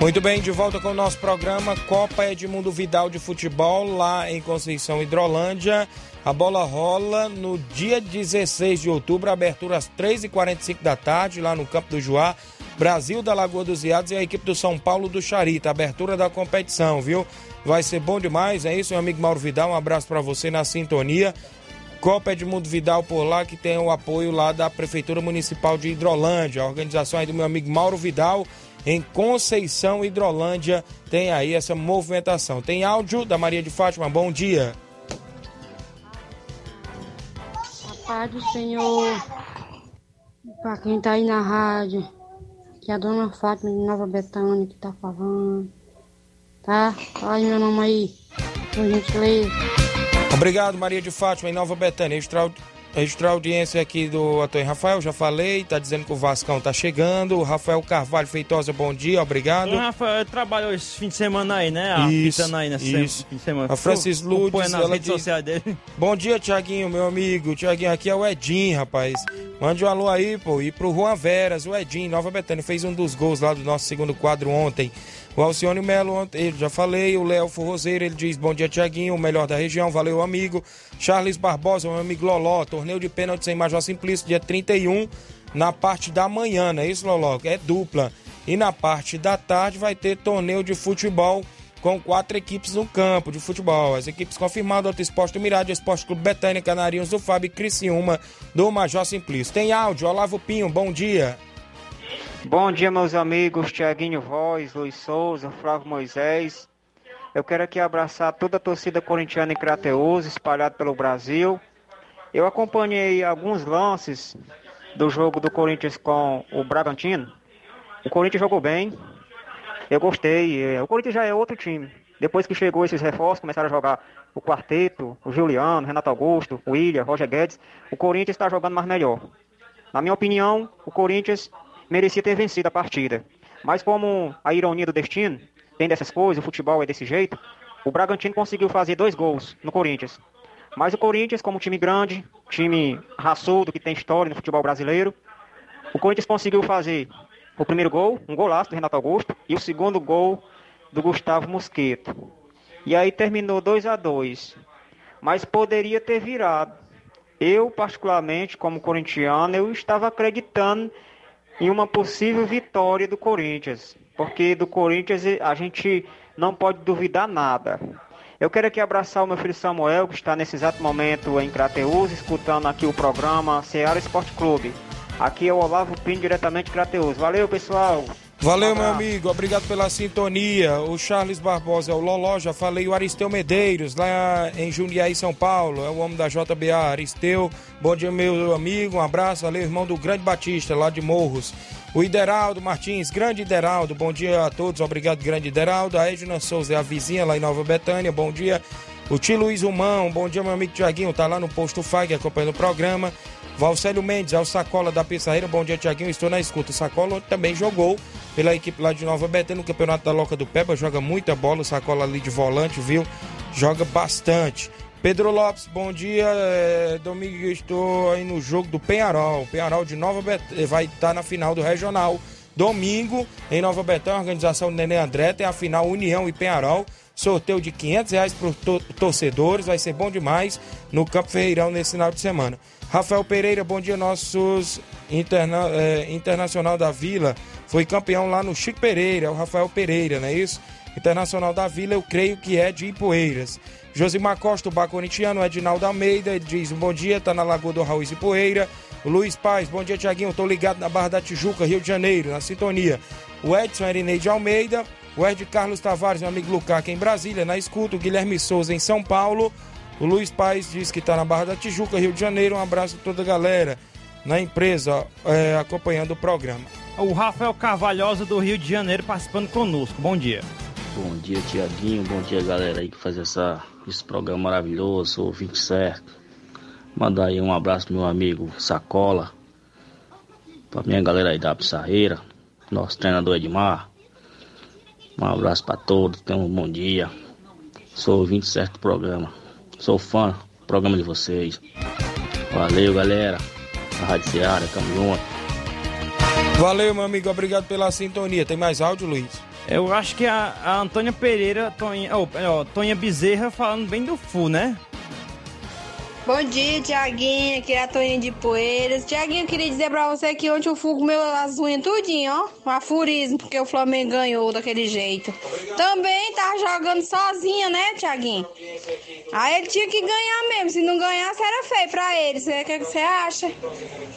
Muito bem, de volta com o nosso programa Copa Edmundo Vidal de Futebol, lá em Conceição Hidrolândia. A bola rola no dia 16 de outubro, abertura às 3h45 da tarde, lá no Campo do Juá. Brasil da Lagoa dos Iados e a equipe do São Paulo do Charita. Abertura da competição, viu? Vai ser bom demais, é isso, meu amigo Mauro Vidal. Um abraço para você na sintonia. Copa Edmundo Vidal por lá, que tem o apoio lá da Prefeitura Municipal de Hidrolândia. A organização aí do meu amigo Mauro Vidal, em Conceição Hidrolândia, tem aí essa movimentação. Tem áudio da Maria de Fátima, bom dia. A paz do Senhor, para quem tá aí na rádio, que é a dona Fátima de Nova Betânia que tá falando, tá? Fala aí meu nome aí, por gentileza. Obrigado, Maria de Fátima, em Nova Betânia. Extra, extra audiência aqui do Antônio Rafael, já falei, tá dizendo que o Vascão tá chegando. O Rafael Carvalho Feitosa, bom dia, obrigado. O Rafael trabalhou esse fim de semana aí, né? Isso, Apitando aí nesse isso. fim de semana. A Francis Pô, Lourdes, nas ela redes diz- sociais dele. Bom dia, Tiaguinho, meu amigo. Tiaguinho, aqui é o Edinho, rapaz. Mande um alô aí, pô. E pro Juan Veras, o Edinho, Nova Betânia, fez um dos gols lá do nosso segundo quadro ontem. O Alcione Melo, ele já falei. O Léo Forrozeiro, ele diz: Bom dia, Tiaguinho, o melhor da região. Valeu, amigo. Charles Barbosa, meu amigo Loló. Torneio de pênalti sem Major Simplício, dia 31, na parte da manhã, não é isso, Loló? É dupla. E na parte da tarde vai ter torneio de futebol com quatro equipes no campo de futebol. As equipes confirmadas, Auto Esporte do Mirade, Esporte Clube Betânia, Canarinhos do Fábio e Criciúma do Major Simplício. Tem áudio, Olavo Pinho, bom dia. Bom dia, meus amigos Tiaguinho Voz, Luiz Souza, Flávio Moisés. Eu quero aqui abraçar toda a torcida corintiana em Crateus, espalhada pelo Brasil. Eu acompanhei alguns lances do jogo do Corinthians com o Bragantino. O Corinthians jogou bem, eu gostei. é, O Corinthians já é outro time. Depois que chegou esses reforços, começaram a jogar o quarteto, o Juliano, Renato Augusto, o William, Roger Guedes. O Corinthians está jogando mais melhor. Na minha opinião, o Corinthians merecia ter vencido a partida. Mas como a ironia do destino tem dessas coisas, o futebol é desse jeito, o Bragantino conseguiu fazer dois gols no Corinthians. Mas o Corinthians, como time grande, time raçudo que tem história no futebol brasileiro, o Corinthians conseguiu fazer o primeiro gol, um golaço do Renato Augusto, e o segundo gol do Gustavo Mosqueto. E aí terminou 2 a 2 Mas poderia ter virado. Eu, particularmente, como corintiano, eu estava acreditando em uma possível vitória do Corinthians. Porque do Corinthians a gente não pode duvidar nada. Eu quero aqui abraçar o meu filho Samuel, que está nesse exato momento em Crateus, escutando aqui o programa Ceará Esporte Clube. Aqui é o Olavo Pinho, diretamente de Crateus. Valeu, pessoal! Valeu, meu amigo. Obrigado pela sintonia. O Charles Barbosa é o Loló, já falei. O Aristeu Medeiros, lá em Jundiaí, São Paulo. É o homem da JBA. Aristeu, bom dia, meu amigo. Um abraço. Valeu, irmão do Grande Batista, lá de Morros. O Ideraldo Martins, grande Ideraldo. Bom dia a todos. Obrigado, grande Ideraldo. A Edna Souza é a vizinha lá em Nova Betânia. Bom dia. O tio Luiz Humão, bom dia, meu amigo Tiaguinho. Tá lá no posto FAG acompanhando o programa. Valcélio Mendes, é o Sacola da Pissarreira. Bom dia, Tiaguinho. Estou na escuta. O Sacola também jogou pela equipe lá de Nova Betânia no Campeonato da Loca do Peba. Joga muita bola. O Sacola ali de volante, viu? Joga bastante. Pedro Lopes, bom dia. É, domingo estou aí no jogo do Penharol. Penharol de Nova Betânia vai estar na final do Regional. Domingo, em Nova Betânia, a organização do Nenê André tem a final União e Penharol. Sorteio de 500 reais para os torcedores. Vai ser bom demais no Campo Ferreirão nesse final de semana. Rafael Pereira, bom dia, nossos interna, é, Internacional da Vila. Foi campeão lá no Chico Pereira, é o Rafael Pereira, não é isso? Internacional da Vila, eu creio que é de Ipueiras. Josimar Costa, o Baconitiano, Edinaldo Almeida, diz: Bom dia, tá na Lagoa do Raul Poeira. O Luiz Paz, bom dia, Tiaguinho. Tô ligado na Barra da Tijuca, Rio de Janeiro, na sintonia. O Edson Erineide Almeida, o Ed Carlos Tavares, meu amigo Lucaca em Brasília, na escuta. O Guilherme Souza em São Paulo. O Luiz Paz diz que tá na Barra da Tijuca, Rio de Janeiro. Um abraço a toda a galera na empresa é, acompanhando o programa. O Rafael Carvalhosa do Rio de Janeiro participando conosco. Bom dia. Bom dia, Tiaguinho. Bom dia, galera aí que faz essa, esse programa maravilhoso, ouvinte certo. Mandar aí um abraço pro meu amigo Sacola, pra minha galera aí da Pissarreira, nosso treinador Edmar. Um abraço pra todos, tenham um bom dia. Sou ouvinte certo do programa. Sou fã do programa de vocês. Valeu, galera. A Rádio Seara, tamo junto. Valeu, meu amigo. Obrigado pela sintonia. Tem mais áudio, Luiz? Eu acho que a, a Antônia Pereira, Tonha, oh, ó, Tonha Bezerra falando bem do FU, né? Bom dia, Tiaguinho. Aqui é a Toninha de Poeiras. Tiaguinho, eu queria dizer pra você que ontem fui com meu, as unhas tudinho, ó. Um afurismo, porque o Flamengo ganhou daquele jeito. Também tá jogando sozinha, né, Tiaguinho? Aí ele tinha que ganhar mesmo. Se não ganhasse, era feio pra ele. O que, você acha?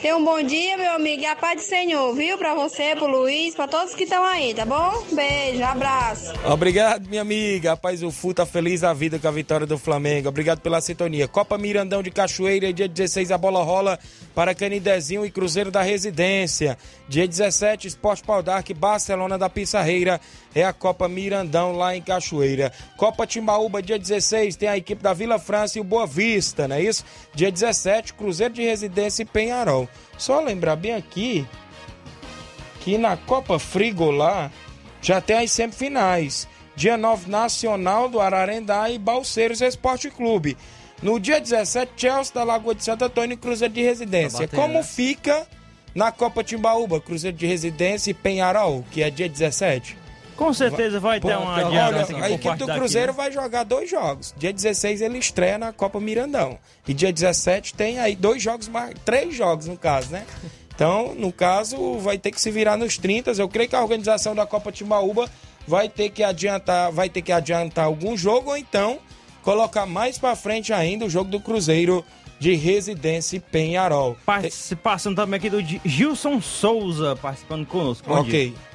Tenha um bom dia, meu amigo. E a paz do Senhor, viu? Pra você, pro Luiz, pra todos que estão aí, tá bom? Beijo, abraço. Obrigado, minha amiga. Rapaz, o Fu tá feliz da vida com a vitória do Flamengo. Obrigado pela sintonia. Copa Mirandão de Cachoeira, dia 16 a bola rola para Canidezinho e Cruzeiro da Residência. Dia 17, Esporte Pau Dark, Barcelona da Pissarreira. É a Copa Mirandão lá em Cachoeira. Copa Timbaúba, dia 16, tem a equipe da Vila França e o Boa Vista, não é isso? Dia 17, Cruzeiro de Residência e Penharol. Só lembrar bem aqui que na Copa Frigo lá já tem as semifinais. Dia 9, Nacional do Ararendá e Balseiros Esporte Clube. No dia 17, Chelsea da Lagoa de Santo Antônio e Cruzeiro de Residência. bater, Como né? fica na Copa Timbaúba, Cruzeiro de Residência e Penharol, que é dia 17? Com certeza vai ter uma adiança Olha, a equipe do Cruzeiro vai jogar dois jogos. Dia 16 ele estreia na Copa Mirandão. E dia 17 tem aí dois jogos, mais, três jogos no caso, né? Então, no caso, vai ter que se virar nos 30. Eu creio que a organização da Copa Timbaúba vai ter que adiantar, vai ter que adiantar algum jogo ou então colocar mais pra frente ainda o jogo do Cruzeiro de Residência e Penharol. Participação também aqui do Gi- Gilson Souza participando conosco. Ok. dia.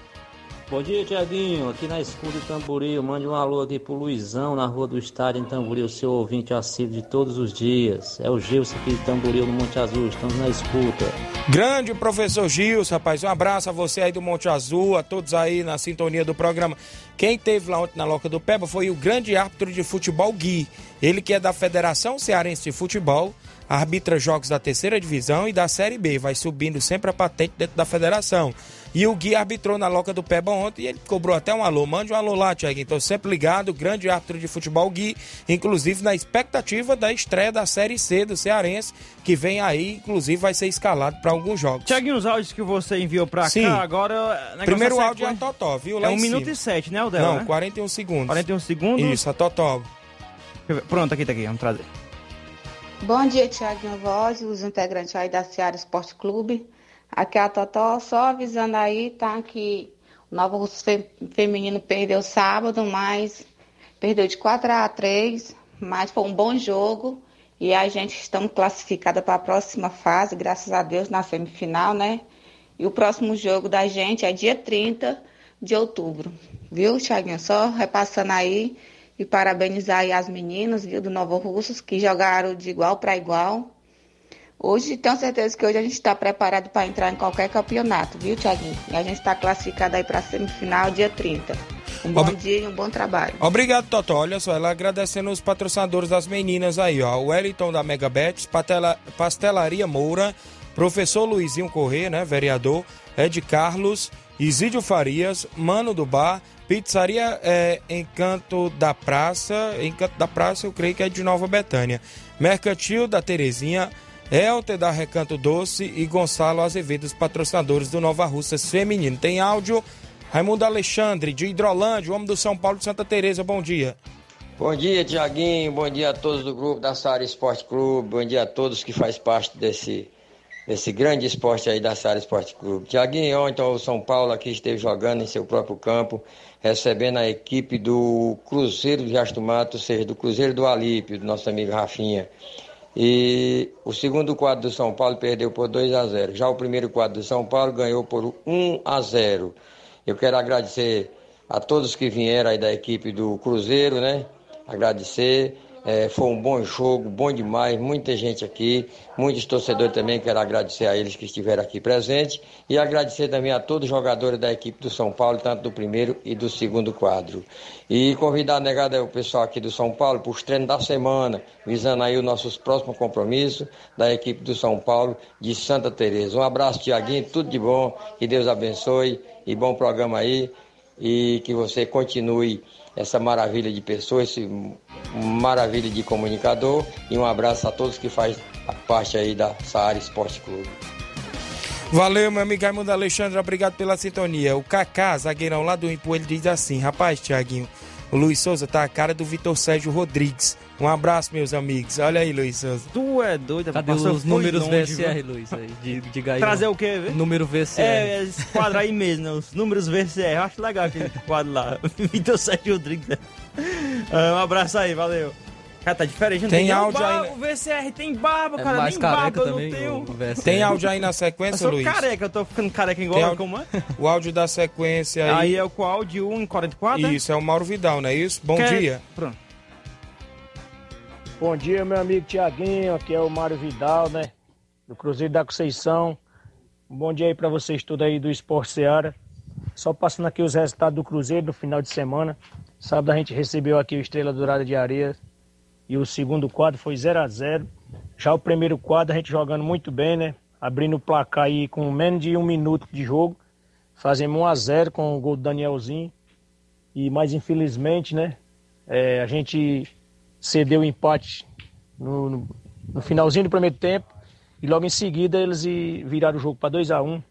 Bom dia, Tiaguinho. Aqui na escuta de Tamboril, mande um alô aqui pro Luizão, na rua do estádio em Tamboril, seu ouvinte assíduo de todos os dias. É o Gilson aqui de Tamboril, no Monte Azul. Estamos na escuta. Grande professor Gilson, rapaz. Um abraço a você aí do Monte Azul, a todos aí na sintonia do programa. Quem teve lá ontem na Loca do Peba foi o grande árbitro de futebol Gui. Ele que é da Federação Cearense de Futebol, arbitra jogos da terceira divisão e da Série B. Vai subindo sempre a patente dentro da federação. E o Gui arbitrou na Loca do Peba ontem e ele cobrou até um alô. Mande um alô lá, Tiago. Então, sempre ligado, grande árbitro de futebol Gui, inclusive na expectativa da estreia da Série C do Cearense, que vem aí, inclusive vai ser escalado para alguns jogos. Tiaguinho, os áudios que você enviou pra Sim. cá, agora... negócio Primeiro é áudio é a sequência. Totó, viu? É Lá um em minuto e sete, né, o dela, Não, né? 41 segundos. 41 segundos. Isso, a Totó. Pronto, aqui, tá aqui, vamos trazer. Bom dia, Tiaguinho Voz, os integrantes aí da Seara Esporte Clube. Aqui é a Totó, só avisando aí, tá? Que o Nova Russo Fe- Feminino perdeu sábado, mas perdeu de 4 a 3, mas foi um bom jogo. E a gente estamos classificada para a próxima fase, graças a Deus, na semifinal, né? E o próximo jogo da gente é dia 30 de outubro. Viu, Tiaguinho? Só repassando aí e parabenizar aí as meninas, viu, do Novo Russos, que jogaram de igual para igual. Hoje, tenho certeza que hoje a gente está preparado para entrar em qualquer campeonato, viu, Tiaguinho? E a gente está classificado aí para a semifinal dia 30. Um bom Obri- dia e um bom trabalho. Obrigado, Totó. Olha só, ela agradecendo os patrocinadores das meninas aí, ó. O Wellington da Megabets, Patela- Pastelaria Moura, Professor Luizinho Corrêa, né, vereador, Ed Carlos, Isídio Farias, Mano do Bar, Pizzaria é, Encanto da Praça, Encanto da Praça eu creio que é de Nova Betânia, Mercantil da Terezinha, Elter da Recanto Doce e Gonçalo Azevedo, os patrocinadores do Nova Russas Feminino. Tem áudio, Raimundo Alexandre, de Hidrolândia, o homem do São Paulo de Santa Teresa, bom dia. Bom dia, Tiaguinho. Bom dia a todos do grupo da Sara Esporte Clube. Bom dia a todos que faz parte desse, desse grande esporte aí da Sara Esporte Clube. Tiaguinho, ontem o São Paulo aqui esteve jogando em seu próprio campo, recebendo a equipe do Cruzeiro de Jasto ou seja, do Cruzeiro do Alípio, do nosso amigo Rafinha. E o segundo quadro do São Paulo perdeu por 2 a 0. Já o primeiro quadro do São Paulo ganhou por 1 a 0. Eu quero agradecer a todos que vieram aí da equipe do Cruzeiro, né? Agradecer. É, foi um bom jogo, bom demais, muita gente aqui, muitos torcedores também, quero agradecer a eles que estiveram aqui presentes e agradecer também a todos os jogadores da equipe do São Paulo, tanto do primeiro e do segundo quadro. E convidar negado o pessoal aqui do São Paulo para os treinos da semana, visando aí os nossos próximos compromissos da equipe do São Paulo de Santa Teresa. Um abraço, Tiaguinho, tudo de bom, que Deus abençoe e bom programa aí e que você continue essa maravilha de pessoa, esse maravilha de comunicador e um abraço a todos que fazem parte aí da Saara Esporte Clube. Valeu, meu amigo Raimundo Alexandre, obrigado pela sintonia. O Kaká, zagueirão lá do Impu, ele diz assim: Rapaz, Tiaguinho, o Luiz Souza tá a cara do Vitor Sérgio Rodrigues. Um abraço, meus amigos. Olha aí, Luiz Souza. Tu é doido, Cadê passou- os números longe, VCR, viu? Luiz? Aí, de, diga aí. Trazer o quê? vê? Número VCR. É, esse quadro aí mesmo, né? os números VCR. Eu acho legal aquele quadro lá. Vitor Sérgio Rodrigues. né? Ah, um abraço aí, valeu. Cara, tá diferente. não Tem nem áudio barba, aí, O VCR tem barba, É cara. mais nem careca barba eu também, não tenho. Tem áudio aí na Eu sequência, sou Luiz? careca, eu tô ficando careca Tem igual, áudio- como é? O áudio da sequência aí. Aí é o qual? De 1 em 44? né? Isso, é o Mauro Vidal, não é isso? Bom Quer- dia. Pronto. Bom dia, meu amigo Tiaguinho. Aqui é o Mário Vidal, né? Do Cruzeiro da Conceição. Um bom dia aí pra vocês todos aí do Esporte Seara. Só passando aqui os resultados do Cruzeiro no final de semana. Sábado a gente recebeu aqui o Estrela Dourada de Areia e o segundo quadro foi 0 a 0 Já o primeiro quadro a gente jogando muito bem, né? Abrindo o placar aí com menos de um minuto de jogo. Fazemos 1 a 0 com o gol do Danielzinho. E mais infelizmente, né? é, a gente cedeu o empate no, no- no finalzinho do primeiro tempo. E logo em seguida eles viraram o jogo para 2 a 1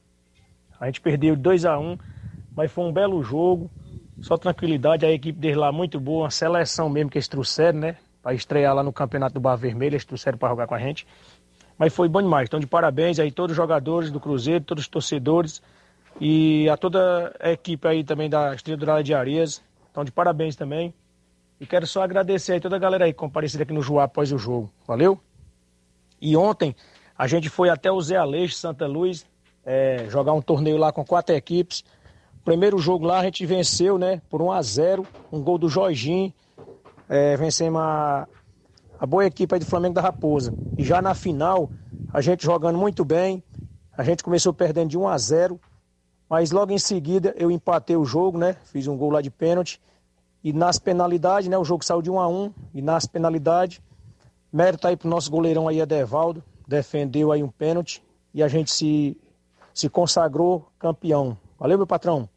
A gente perdeu 2 a 1 mas foi um belo jogo. Só tranquilidade, a equipe deles lá muito boa, uma seleção mesmo que eles trouxeram, né? Para estrear lá no Campeonato do Bar Vermelho, eles trouxeram para jogar com a gente. Mas foi bom demais. Então, de parabéns aí todos os jogadores do Cruzeiro, todos os torcedores e a toda a equipe aí também da Estrela Dourada de Arias. Então, de parabéns também. E quero só agradecer aí toda a galera aí que compareceu aqui no Joá após o jogo. Valeu? E ontem a gente foi até o Zé Aleixo, Santa Luz, é, jogar um torneio lá com quatro equipes. Primeiro jogo lá a gente venceu, né, por 1 a 0 um gol do Jorginho. É, vencemos a, a boa equipe aí do Flamengo da Raposa. E já na final, a gente jogando muito bem, a gente começou perdendo de 1 a 0 mas logo em seguida eu empatei o jogo, né, fiz um gol lá de pênalti. E nas penalidades, né, o jogo saiu de 1 a 1 e nas penalidades, mérito aí pro nosso goleirão aí, Edevaldo, defendeu aí um pênalti e a gente se, se consagrou campeão. Valeu, meu patrão?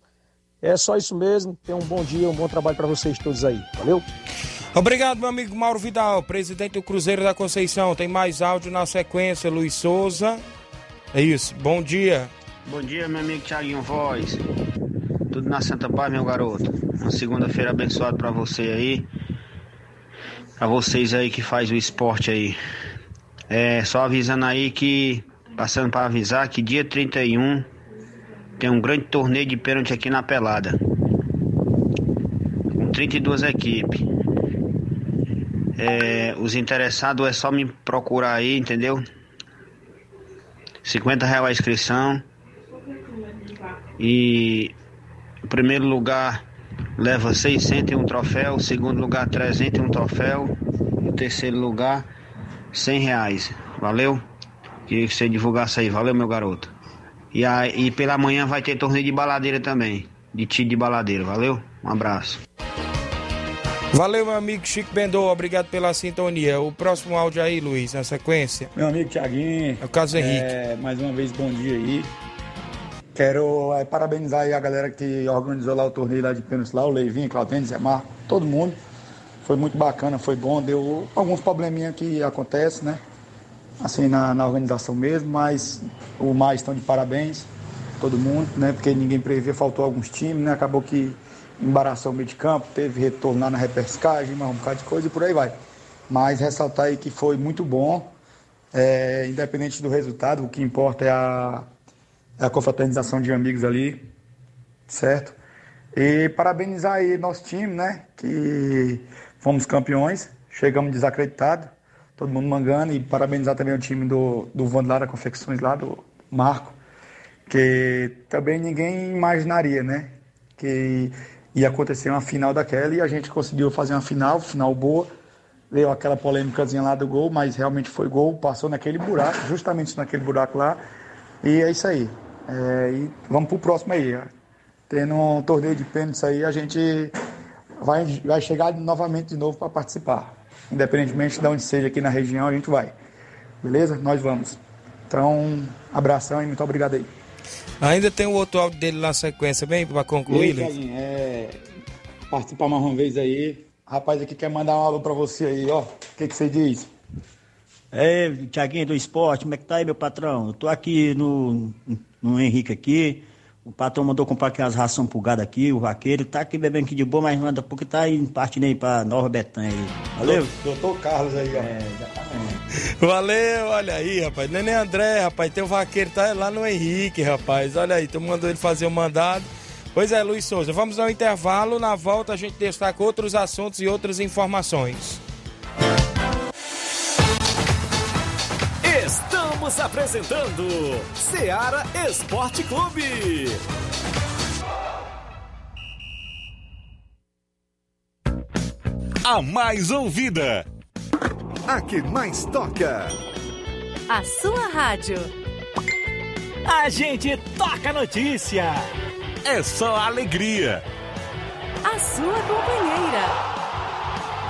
É só isso mesmo. Tenham um bom dia, um bom trabalho para vocês todos aí. Valeu? Obrigado, meu amigo Mauro Vidal, presidente do Cruzeiro da Conceição. Tem mais áudio na sequência, Luiz Souza. É isso, bom dia. Bom dia, meu amigo Thiaguinho Voz. Tudo na Santa Paz, meu garoto. Uma segunda-feira abençoada pra você aí. Pra vocês aí que faz o esporte aí. É, só avisando aí que, passando para avisar que dia 31 tem um grande torneio de pênalti aqui na Pelada. Com 32 equipes. É, os interessados é só me procurar aí, entendeu? 50 reais a inscrição. E o primeiro lugar leva 600 e um troféu, o segundo lugar 300 e um troféu, o terceiro lugar 100 reais. Valeu? Queria que você divulgasse aí, valeu meu garoto. E, aí, e pela manhã vai ter torneio de baladeira também, de tiro de baladeira, valeu? Um abraço. Valeu, meu amigo Chico Bendô, obrigado pela sintonia. O próximo áudio aí, Luiz, na sequência. Meu amigo Tiaguinho. É o caso Henrique. É, mais uma vez, bom dia aí. Quero é, parabenizar aí a galera que organizou lá o torneio lá de pênaltis lá, o Leivinho, Claudênio, Zé Marco, todo mundo. Foi muito bacana, foi bom, deu alguns probleminha que acontecem, né? Assim, na, na organização mesmo, mas o mais estão de parabéns, todo mundo, né? Porque ninguém previa, faltou alguns times, né? Acabou que embaraçou o meio de campo, teve retorno lá na repescagem, mais um bocado de coisa e por aí vai. Mas ressaltar aí que foi muito bom, é, independente do resultado, o que importa é a, é a confraternização de amigos ali, certo? E parabenizar aí nosso time, né? Que fomos campeões, chegamos desacreditados, todo mundo mangando, e parabenizar também o time do, do Vandelara Confecções lá, do Marco, que também ninguém imaginaria, né? Que ia acontecer uma final daquela e a gente conseguiu fazer uma final, final boa. Veio aquela polêmicazinha lá do gol, mas realmente foi gol, passou naquele buraco, justamente naquele buraco lá. E é isso aí. É, e vamos pro próximo aí. Tendo um torneio de pênaltis aí, a gente vai, vai chegar novamente de novo para participar. Independentemente de onde seja aqui na região, a gente vai. Beleza? Nós vamos. Então, abração e muito obrigado aí. Ainda tem o outro áudio dele na sequência, bem, pra concluir, aí, Luiz. É, participar mais uma vez aí. Rapaz aqui quer mandar um alô pra você aí, ó. O que, que você diz? É, Tiaguinho do esporte, como é que tá aí, meu patrão? Eu tô aqui no, no Henrique aqui. O patrão mandou comprar aqui as rações pro gado aqui, o vaqueiro. Tá aqui bebendo aqui de boa, mas manda porque tá indo partindo aí pra Nova Betânia aí. Valeu? Doutor Carlos aí, ó. É, exatamente. Valeu, olha aí, rapaz. Neném André, rapaz, tem o vaqueiro, tá lá no Henrique, rapaz. Olha aí, tu mandou ele fazer o mandado. Pois é, Luiz Souza, vamos ao intervalo. Na volta a gente destaca outros assuntos e outras informações. Estamos apresentando Seara Esporte Clube. A mais ouvida. A que mais toca. A sua rádio. A gente toca notícia. É só alegria. A sua companheira.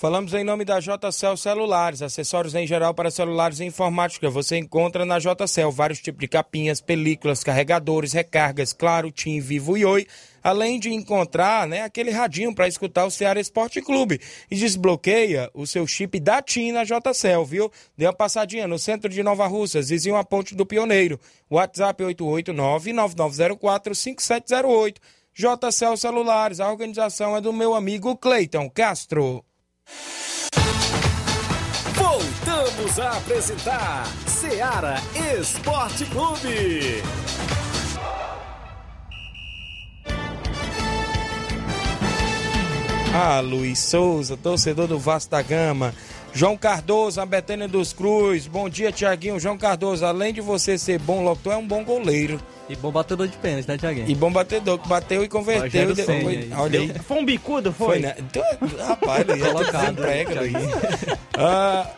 Falamos em nome da JCL Celulares, acessórios em geral para celulares e informática. Você encontra na JCL vários tipos de capinhas, películas, carregadores, recargas, claro, Tim, Vivo e Oi, além de encontrar né, aquele radinho para escutar o Ceará Esporte Clube. E desbloqueia o seu chip da TIM na JCL, viu? Dê uma passadinha no centro de Nova Russas, vizinho a Ponte do Pioneiro. WhatsApp 889-9904-5708. JCL Celulares, a organização é do meu amigo Cleiton Castro. Voltamos a apresentar Seara Esporte Clube. Ah, Luiz Souza, torcedor do Vasco da Gama. João Cardoso, a Betânia dos Cruz. Bom dia, Tiaguinho. João Cardoso, além de você ser bom locutor, é um bom goleiro. E bom batedor de pênalti, né, Tiaguinho? E bom batedor, que bateu e converteu. E aí. olha aí. Foi um bicudo, foi? Foi, né? Então, rapaz, Luiz, Colocado, desemprega, Luiz. Thiaguinho. Ah,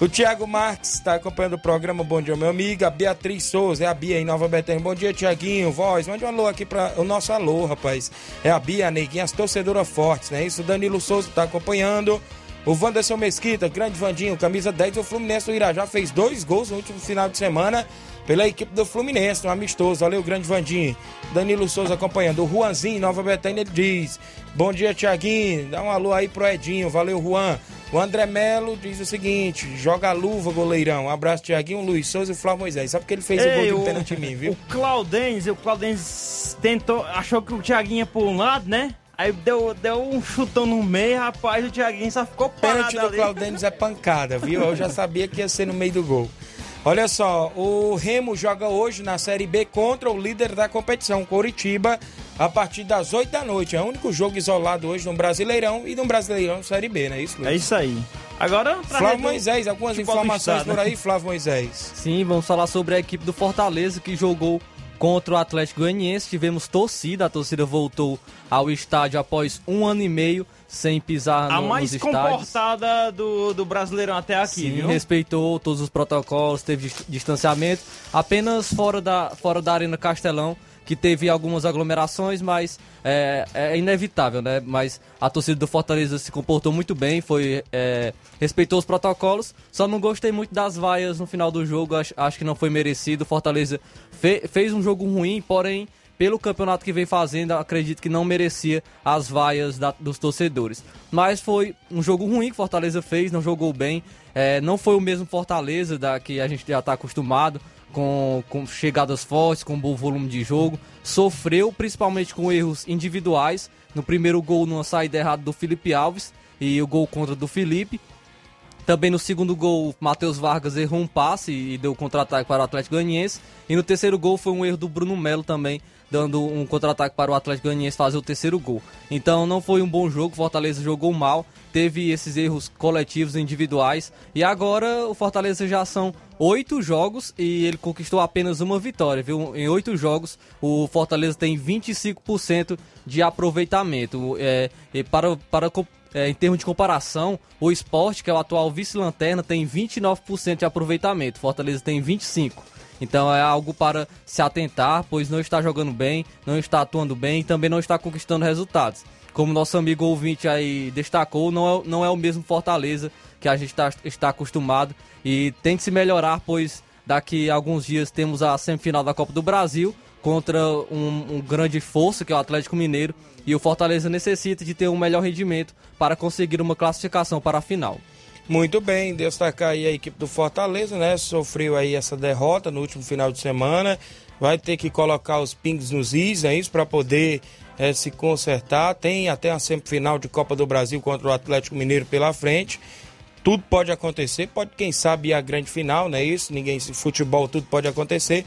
o Tiago Marques está acompanhando o programa. Bom dia, meu amigo. A Beatriz Souza, é a Bia em Nova Betânia. Bom dia, Tiaguinho. Voz, mande um alô aqui para o nosso alô, rapaz. É a Bia, a Neguinha, as torcedoras fortes, né? Isso, Danilo Souza está acompanhando. O Wanderson Mesquita, grande Vandinho, camisa 10 do Fluminense do Irajá, fez dois gols no último final de semana pela equipe do Fluminense, um amistoso. Valeu, grande Vandinho. Danilo Souza acompanhando. O Juanzinho, Nova Betânia, ele diz: Bom dia, Tiaguinho. Dá um alô aí pro Edinho. Valeu, Juan. O André Melo diz o seguinte: joga a luva, goleirão. Um abraço, Tiaguinho, Luiz Souza e Flávio Moisés. Só porque ele fez o gol Ei, de pênalti em mim, viu? O Claudens, o Claudens tentou, achou que o Thiaguinho ia por um lado, né? Aí deu, deu um chutão no meio, rapaz, o Thiaguinho só ficou parado Pênalti do ali. Claudênis é pancada, viu? Eu já sabia que ia ser no meio do gol. Olha só, o Remo joga hoje na Série B contra o líder da competição, Coritiba, a partir das 8 da noite. É o único jogo isolado hoje no Brasileirão e no Brasileirão Série B, não é isso, Luiz? É isso aí. Agora, pra Flávio Moisés, algumas informações estado, por aí, né? Flávio Moisés. Sim, vamos falar sobre a equipe do Fortaleza que jogou contra o Atlético Goianiense. Tivemos torcida, a torcida voltou ao estádio após um ano e meio sem pisar A no, mais nos estádios. comportada do, do Brasileirão até aqui, Sim, viu? respeitou todos os protocolos, teve dis- distanciamento. Apenas fora da, fora da Arena Castelão, que teve algumas aglomerações, mas é, é inevitável, né? Mas a torcida do Fortaleza se comportou muito bem, foi é, respeitou os protocolos. Só não gostei muito das vaias no final do jogo, acho, acho que não foi merecido. Fortaleza fe- fez um jogo ruim, porém pelo campeonato que vem fazendo, acredito que não merecia as vaias da- dos torcedores. Mas foi um jogo ruim que Fortaleza fez, não jogou bem. É, não foi o mesmo Fortaleza da que a gente já está acostumado, com, com chegadas fortes, com bom volume de jogo. Sofreu principalmente com erros individuais. No primeiro gol, numa saída errada do Felipe Alves e o gol contra do Felipe. Também no segundo gol, Matheus Vargas errou um passe e deu contra-ataque para o Atlético Goianiense. E no terceiro gol foi um erro do Bruno Melo também, dando um contra-ataque para o Atlético Goianiense fazer o terceiro gol. Então não foi um bom jogo, Fortaleza jogou mal, teve esses erros coletivos individuais. E agora o Fortaleza já são oito jogos e ele conquistou apenas uma vitória, viu? Em oito jogos, o Fortaleza tem 25% de aproveitamento. É, para, para é, em termos de comparação, o esporte, que é o atual vice-lanterna, tem 29% de aproveitamento. Fortaleza tem 25%. Então é algo para se atentar, pois não está jogando bem, não está atuando bem e também não está conquistando resultados. Como nosso amigo ouvinte aí destacou, não é, não é o mesmo Fortaleza que a gente tá- está acostumado e tem que se melhorar, pois Daqui a alguns dias temos a semifinal da Copa do Brasil contra um, um grande força que é o Atlético Mineiro e o Fortaleza necessita de ter um melhor rendimento para conseguir uma classificação para a final. Muito bem, destacar aí a equipe do Fortaleza, né? Sofreu aí essa derrota no último final de semana. Vai ter que colocar os pingos nos is, é isso, para poder é, se consertar. Tem até a semifinal de Copa do Brasil contra o Atlético Mineiro pela frente. Tudo pode acontecer, pode, quem sabe, ir a grande final, não é isso? Ninguém, futebol, tudo pode acontecer.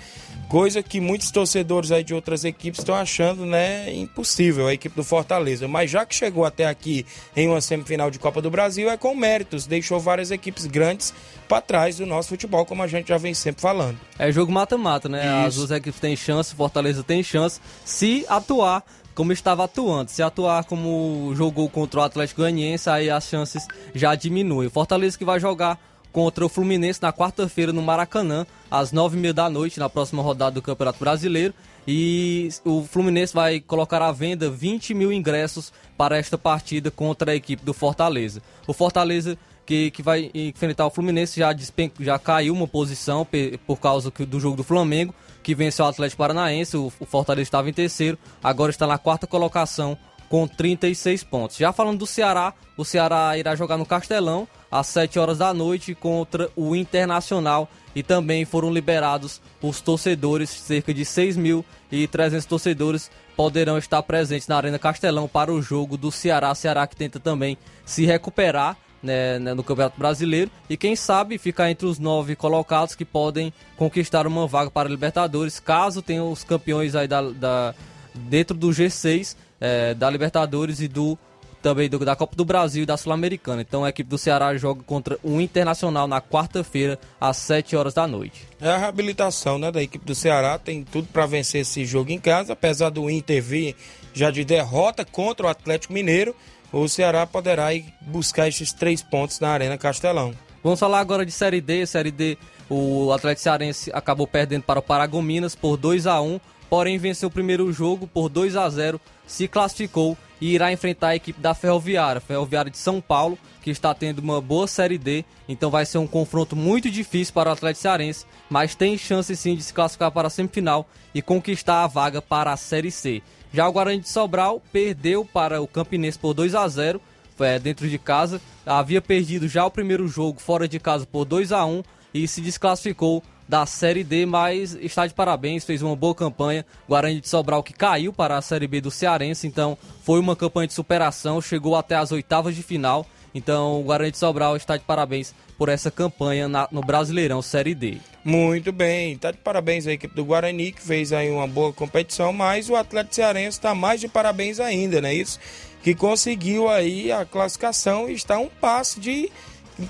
Coisa que muitos torcedores aí de outras equipes estão achando, né, impossível, a equipe do Fortaleza. Mas já que chegou até aqui em uma semifinal de Copa do Brasil, é com méritos. Deixou várias equipes grandes para trás do nosso futebol, como a gente já vem sempre falando. É jogo mata-mata, né? Isso. As duas equipes têm chance, Fortaleza tem chance, se atuar como estava atuando. Se atuar como jogou contra o Atlético Goianiense, aí as chances já diminuem. O Fortaleza que vai jogar contra o Fluminense na quarta-feira no Maracanã, às nove e meia da noite, na próxima rodada do Campeonato Brasileiro. E o Fluminense vai colocar à venda 20 mil ingressos para esta partida contra a equipe do Fortaleza. O Fortaleza que, que vai enfrentar o Fluminense já, despen... já caiu uma posição por causa do jogo do Flamengo, que venceu o Atlético Paranaense. O, Fortaleza estava em terceiro, agora está na quarta colocação com 36 pontos. Já falando do Ceará, o Ceará irá jogar no Castelão às 7 horas da noite contra o Internacional e também foram liberados os torcedores, cerca de 6.300 torcedores poderão estar presentes na Arena Castelão para o jogo do Ceará. Ceará que tenta também se recuperar né, né, no Campeonato Brasileiro e quem sabe ficar entre os nove colocados que podem conquistar uma vaga para a Libertadores, caso tenham os campeões aí da, da dentro do G6 é, da Libertadores e do também do, da Copa do Brasil e da Sul-Americana. Então a equipe do Ceará joga contra o Internacional na quarta-feira, às 7 horas da noite. É a reabilitação né, da equipe do Ceará, tem tudo para vencer esse jogo em casa, apesar do Inter vir já de derrota contra o Atlético Mineiro, o Ceará poderá ir buscar esses três pontos na Arena Castelão. Vamos falar agora de Série D. Série D, o Atlético Cearense acabou perdendo para o Paragominas por 2 a 1 porém venceu o primeiro jogo por 2 a 0 se classificou e irá enfrentar a equipe da Ferroviária, Ferroviária de São Paulo, que está tendo uma boa Série D, então vai ser um confronto muito difícil para o Atlético Cearense, mas tem chance sim de se classificar para a semifinal e conquistar a vaga para a Série C. Já o Guarani de Sobral perdeu para o Campinense por 2 a 0 é, dentro de casa, havia perdido já o primeiro jogo fora de casa por 2 a 1 e se desclassificou da Série D, mas está de parabéns, fez uma boa campanha. Guarani de Sobral que caiu para a Série B do Cearense, então foi uma campanha de superação, chegou até as oitavas de final. Então o Guarani de Sobral está de parabéns por essa campanha na, no Brasileirão Série D. Muito bem, está de parabéns a equipe do Guarani que fez aí uma boa competição, mas o Atlético Cearense está mais de parabéns ainda, não é isso? Que conseguiu aí a classificação e está um passo de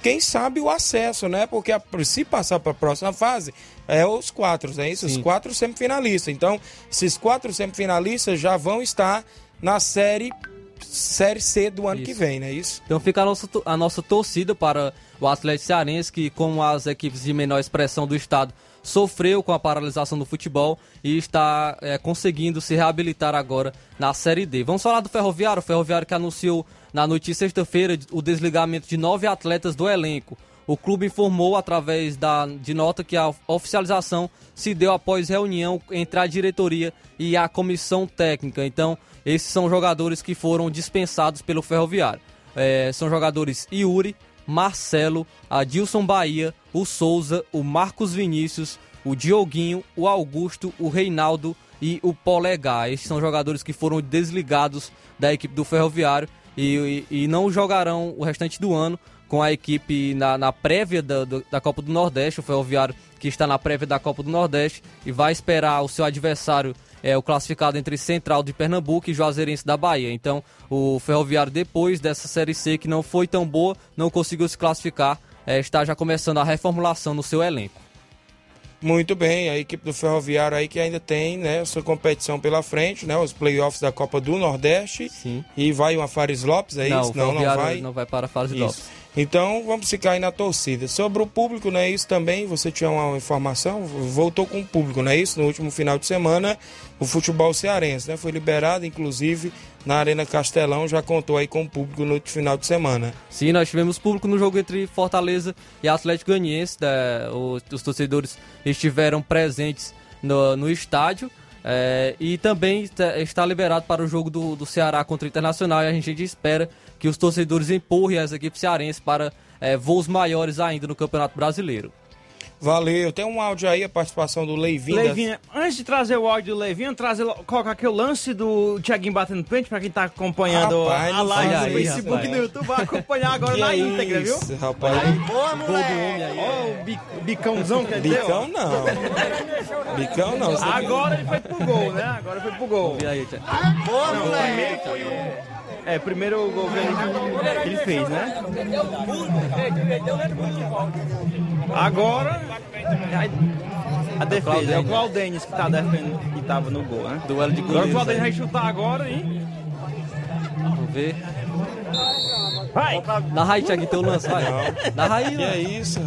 quem sabe o acesso, né? Porque a, se passar para a próxima fase, é os quatro, é isso? Sim. Os quatro semifinalistas. Então, esses quatro semifinalistas já vão estar na série Série C do ano isso. que vem, não é isso? Então fica a nossa, a nossa torcida para o Atlético Cearense, que como as equipes de menor expressão do estado sofreu com a paralisação do futebol e está é, conseguindo se reabilitar agora na Série D. Vamos falar do Ferroviário, o Ferroviário que anunciou na noite de sexta-feira o desligamento de nove atletas do elenco. O clube informou através da, de nota que a oficialização se deu após reunião entre a diretoria e a comissão técnica. Então, esses são jogadores que foram dispensados pelo Ferroviário. É, são jogadores Yuri, Marcelo, Adilson Bahia, o Souza, o Marcos Vinícius, o Dioguinho, o Augusto, o Reinaldo e o Polegar. Esses são jogadores que foram desligados da equipe do Ferroviário e, e, e não jogarão o restante do ano com a equipe na, na prévia da, da Copa do Nordeste, o Ferroviário que está na prévia da Copa do Nordeste e vai esperar o seu adversário, é, o classificado entre Central de Pernambuco e Juazeirense da Bahia. Então, o Ferroviário, depois dessa Série C que não foi tão boa, não conseguiu se classificar, é, está já começando a reformulação no seu elenco. Muito bem, a equipe do Ferroviário aí que ainda tem, né, sua competição pela frente, né, os playoffs da Copa do Nordeste. Sim. E vai uma Fares Lopes, é não, isso? Não, não vai. Não vai para Fares Lopes. Então vamos ficar aí na torcida. Sobre o público, não é isso também? Você tinha uma informação? Voltou com o público, não é isso? No último final de semana, o futebol cearense, né? Foi liberado, inclusive, na Arena Castelão, já contou aí com o público no final de semana. Sim, nós tivemos público no jogo entre Fortaleza e Atlético Goianiense. Né? Os, os, torcedores estiveram presentes no, no estádio. É, e também está liberado para o jogo do, do Ceará contra o Internacional e a gente espera que os torcedores empurrem as equipes cearenses para é, voos maiores ainda no Campeonato Brasileiro. Valeu. Tem um áudio aí, a participação do Leivinho. Leivinho, antes de trazer o áudio do Leivinho, trazer, colocar aqui o lance do Thiaguinho batendo pente para quem tá acompanhando rapaz, a live no Facebook rapaz. no YouTube. Vai acompanhar agora na é íntegra, viu? Isso, rapaz. Boa, moleque. Ó, o bicãozão que ele deu. Bicão não. Bicão não. Agora ele foi pro gol, né? Agora foi pro gol. E aí? Boa, não, primeiro foi o... É, primeiro o gol que ele, ele fez, né? Agora a defesa. É o Claudênis que tá defendendo, que tava no gol, né? Duelo de Agora o goleiros Claudênis vai chutar agora, hein? Vamos ver. Vai! Narra aí, Thiago, teu lance, vai. Narra aí, Que é isso?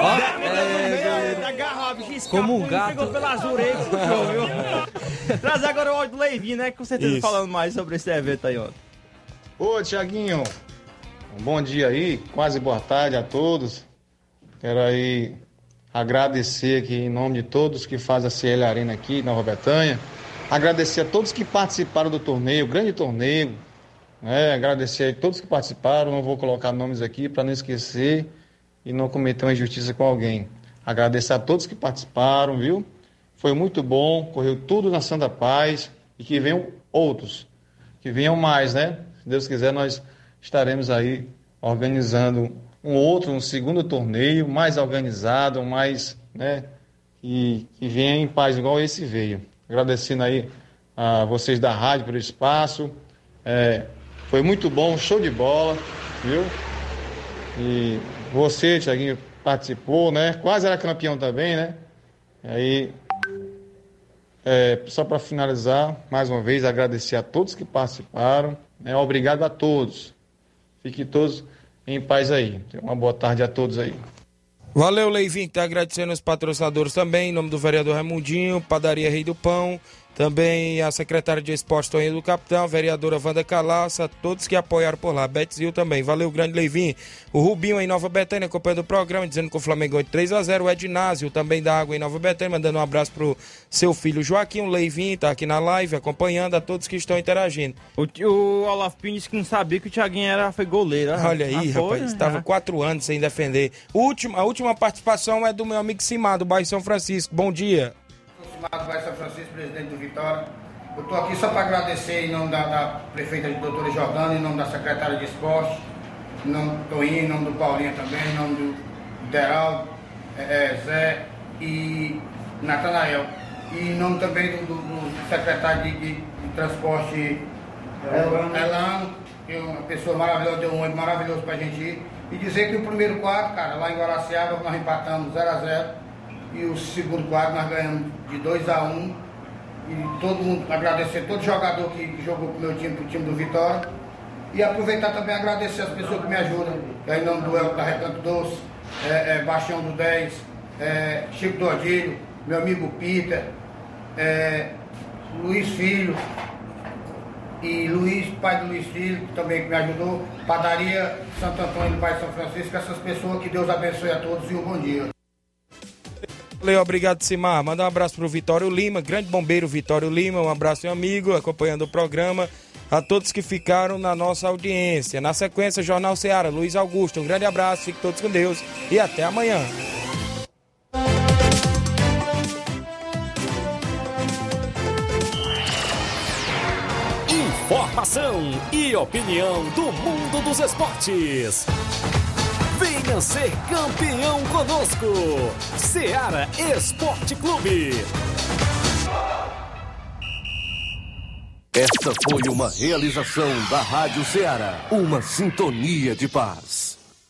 Ó, é, bicho, escapou Como um gato. Pegou pelas orelhas, viu? Trazer agora o áudio do Leivinho, né? Com certeza Isso. falando mais sobre esse evento aí, ó. Ô, Tiaguinho, um bom dia aí, quase boa tarde a todos. Quero aí agradecer aqui em nome de todos que fazem a CL Arena aqui, Nova Betânia. Agradecer a todos que participaram do torneio, grande torneio. né? Agradecer a todos que participaram, não vou colocar nomes aqui para não esquecer e não cometer uma injustiça com alguém. Agradecer a todos que participaram, viu? Foi muito bom, correu tudo na Santa Paz e que venham outros, que venham mais, né? Deus quiser, nós estaremos aí organizando um outro, um segundo torneio, mais organizado, mais, né? Que venha em paz, igual esse veio. Agradecendo aí a vocês da rádio pelo espaço. É, foi muito bom, show de bola, viu? E você, Tiaguinho, participou, né? Quase era campeão também, né? Aí, é, só para finalizar, mais uma vez, agradecer a todos que participaram. Né? Obrigado a todos. Fiquem todos em paz aí. Uma boa tarde a todos aí. Valeu, Leivinho, tá agradecendo os patrocinadores também, em nome do vereador Ramundinho, Padaria Rei do Pão, também a secretária de Esporte Toninho do Capitão, a vereadora Wanda Calaça, todos que apoiaram por lá, Betzil também. Valeu, grande Leivinho. O Rubinho em Nova Betânia, acompanhando o programa, dizendo que o Flamengo de 3 a 0 O Ednásio também da Água em Nova Betânia, mandando um abraço pro seu filho Joaquim, o Leivinho, tá aqui na live, acompanhando a todos que estão interagindo. O, o Olaf Pinho disse que não sabia que o Thiaguinho era, foi goleiro. Ah, Olha aí, ah, rapaz, né? estava quatro anos sem defender. O último, a última participação é do meu amigo Simar, do bairro São Francisco. Bom dia. Simado Vai São Francisco, presidente do Vitória. Eu estou aqui só para agradecer em nome da, da prefeita de doutora Jordana, em nome da secretária de esporte, em nome do Toinho, em nome do Paulinho também, em nome do Deraldo, eh, eh, Zé e Natanael. E em nome também do, do- do secretário de, de- de transporte Elano. Elano, que é uma pessoa maravilhosa, deu um ônibus maravilhoso para a gente ir. E dizer que o primeiro quadro, cara, lá em Guaraciaba, nós empatamos 0 a 0 e o segundo quadro nós ganhamos de 2 a 1 e todo mundo, agradecer todo jogador que, que jogou pro meu time, pro time do Vitória. E aproveitar também agradecer as pessoas que me ajudam, é em nome do Elton da Recanto Doce, é, é, Baixão do 10, é, Chico do Odílio, meu amigo Peter, é, Luiz Filho e Luiz, pai do Luiz Filho, também que me ajudou, Padaria Santo Antônio do Pai São Francisco, essas pessoas que Deus abençoe a todos e um bom dia. Valeu, obrigado, Simar. Manda um abraço pro Vitório Lima, grande bombeiro Vitório Lima. Um abraço, meu amigo, acompanhando o programa. A todos que ficaram na nossa audiência. Na sequência, Jornal Ceará, Luiz Augusto. Um grande abraço, fiquem todos com Deus e até amanhã. Informação e opinião do mundo dos esportes. Venha ser campeão conosco. Seara Esporte Clube. Esta foi uma realização da Rádio Ceará, uma sintonia de paz.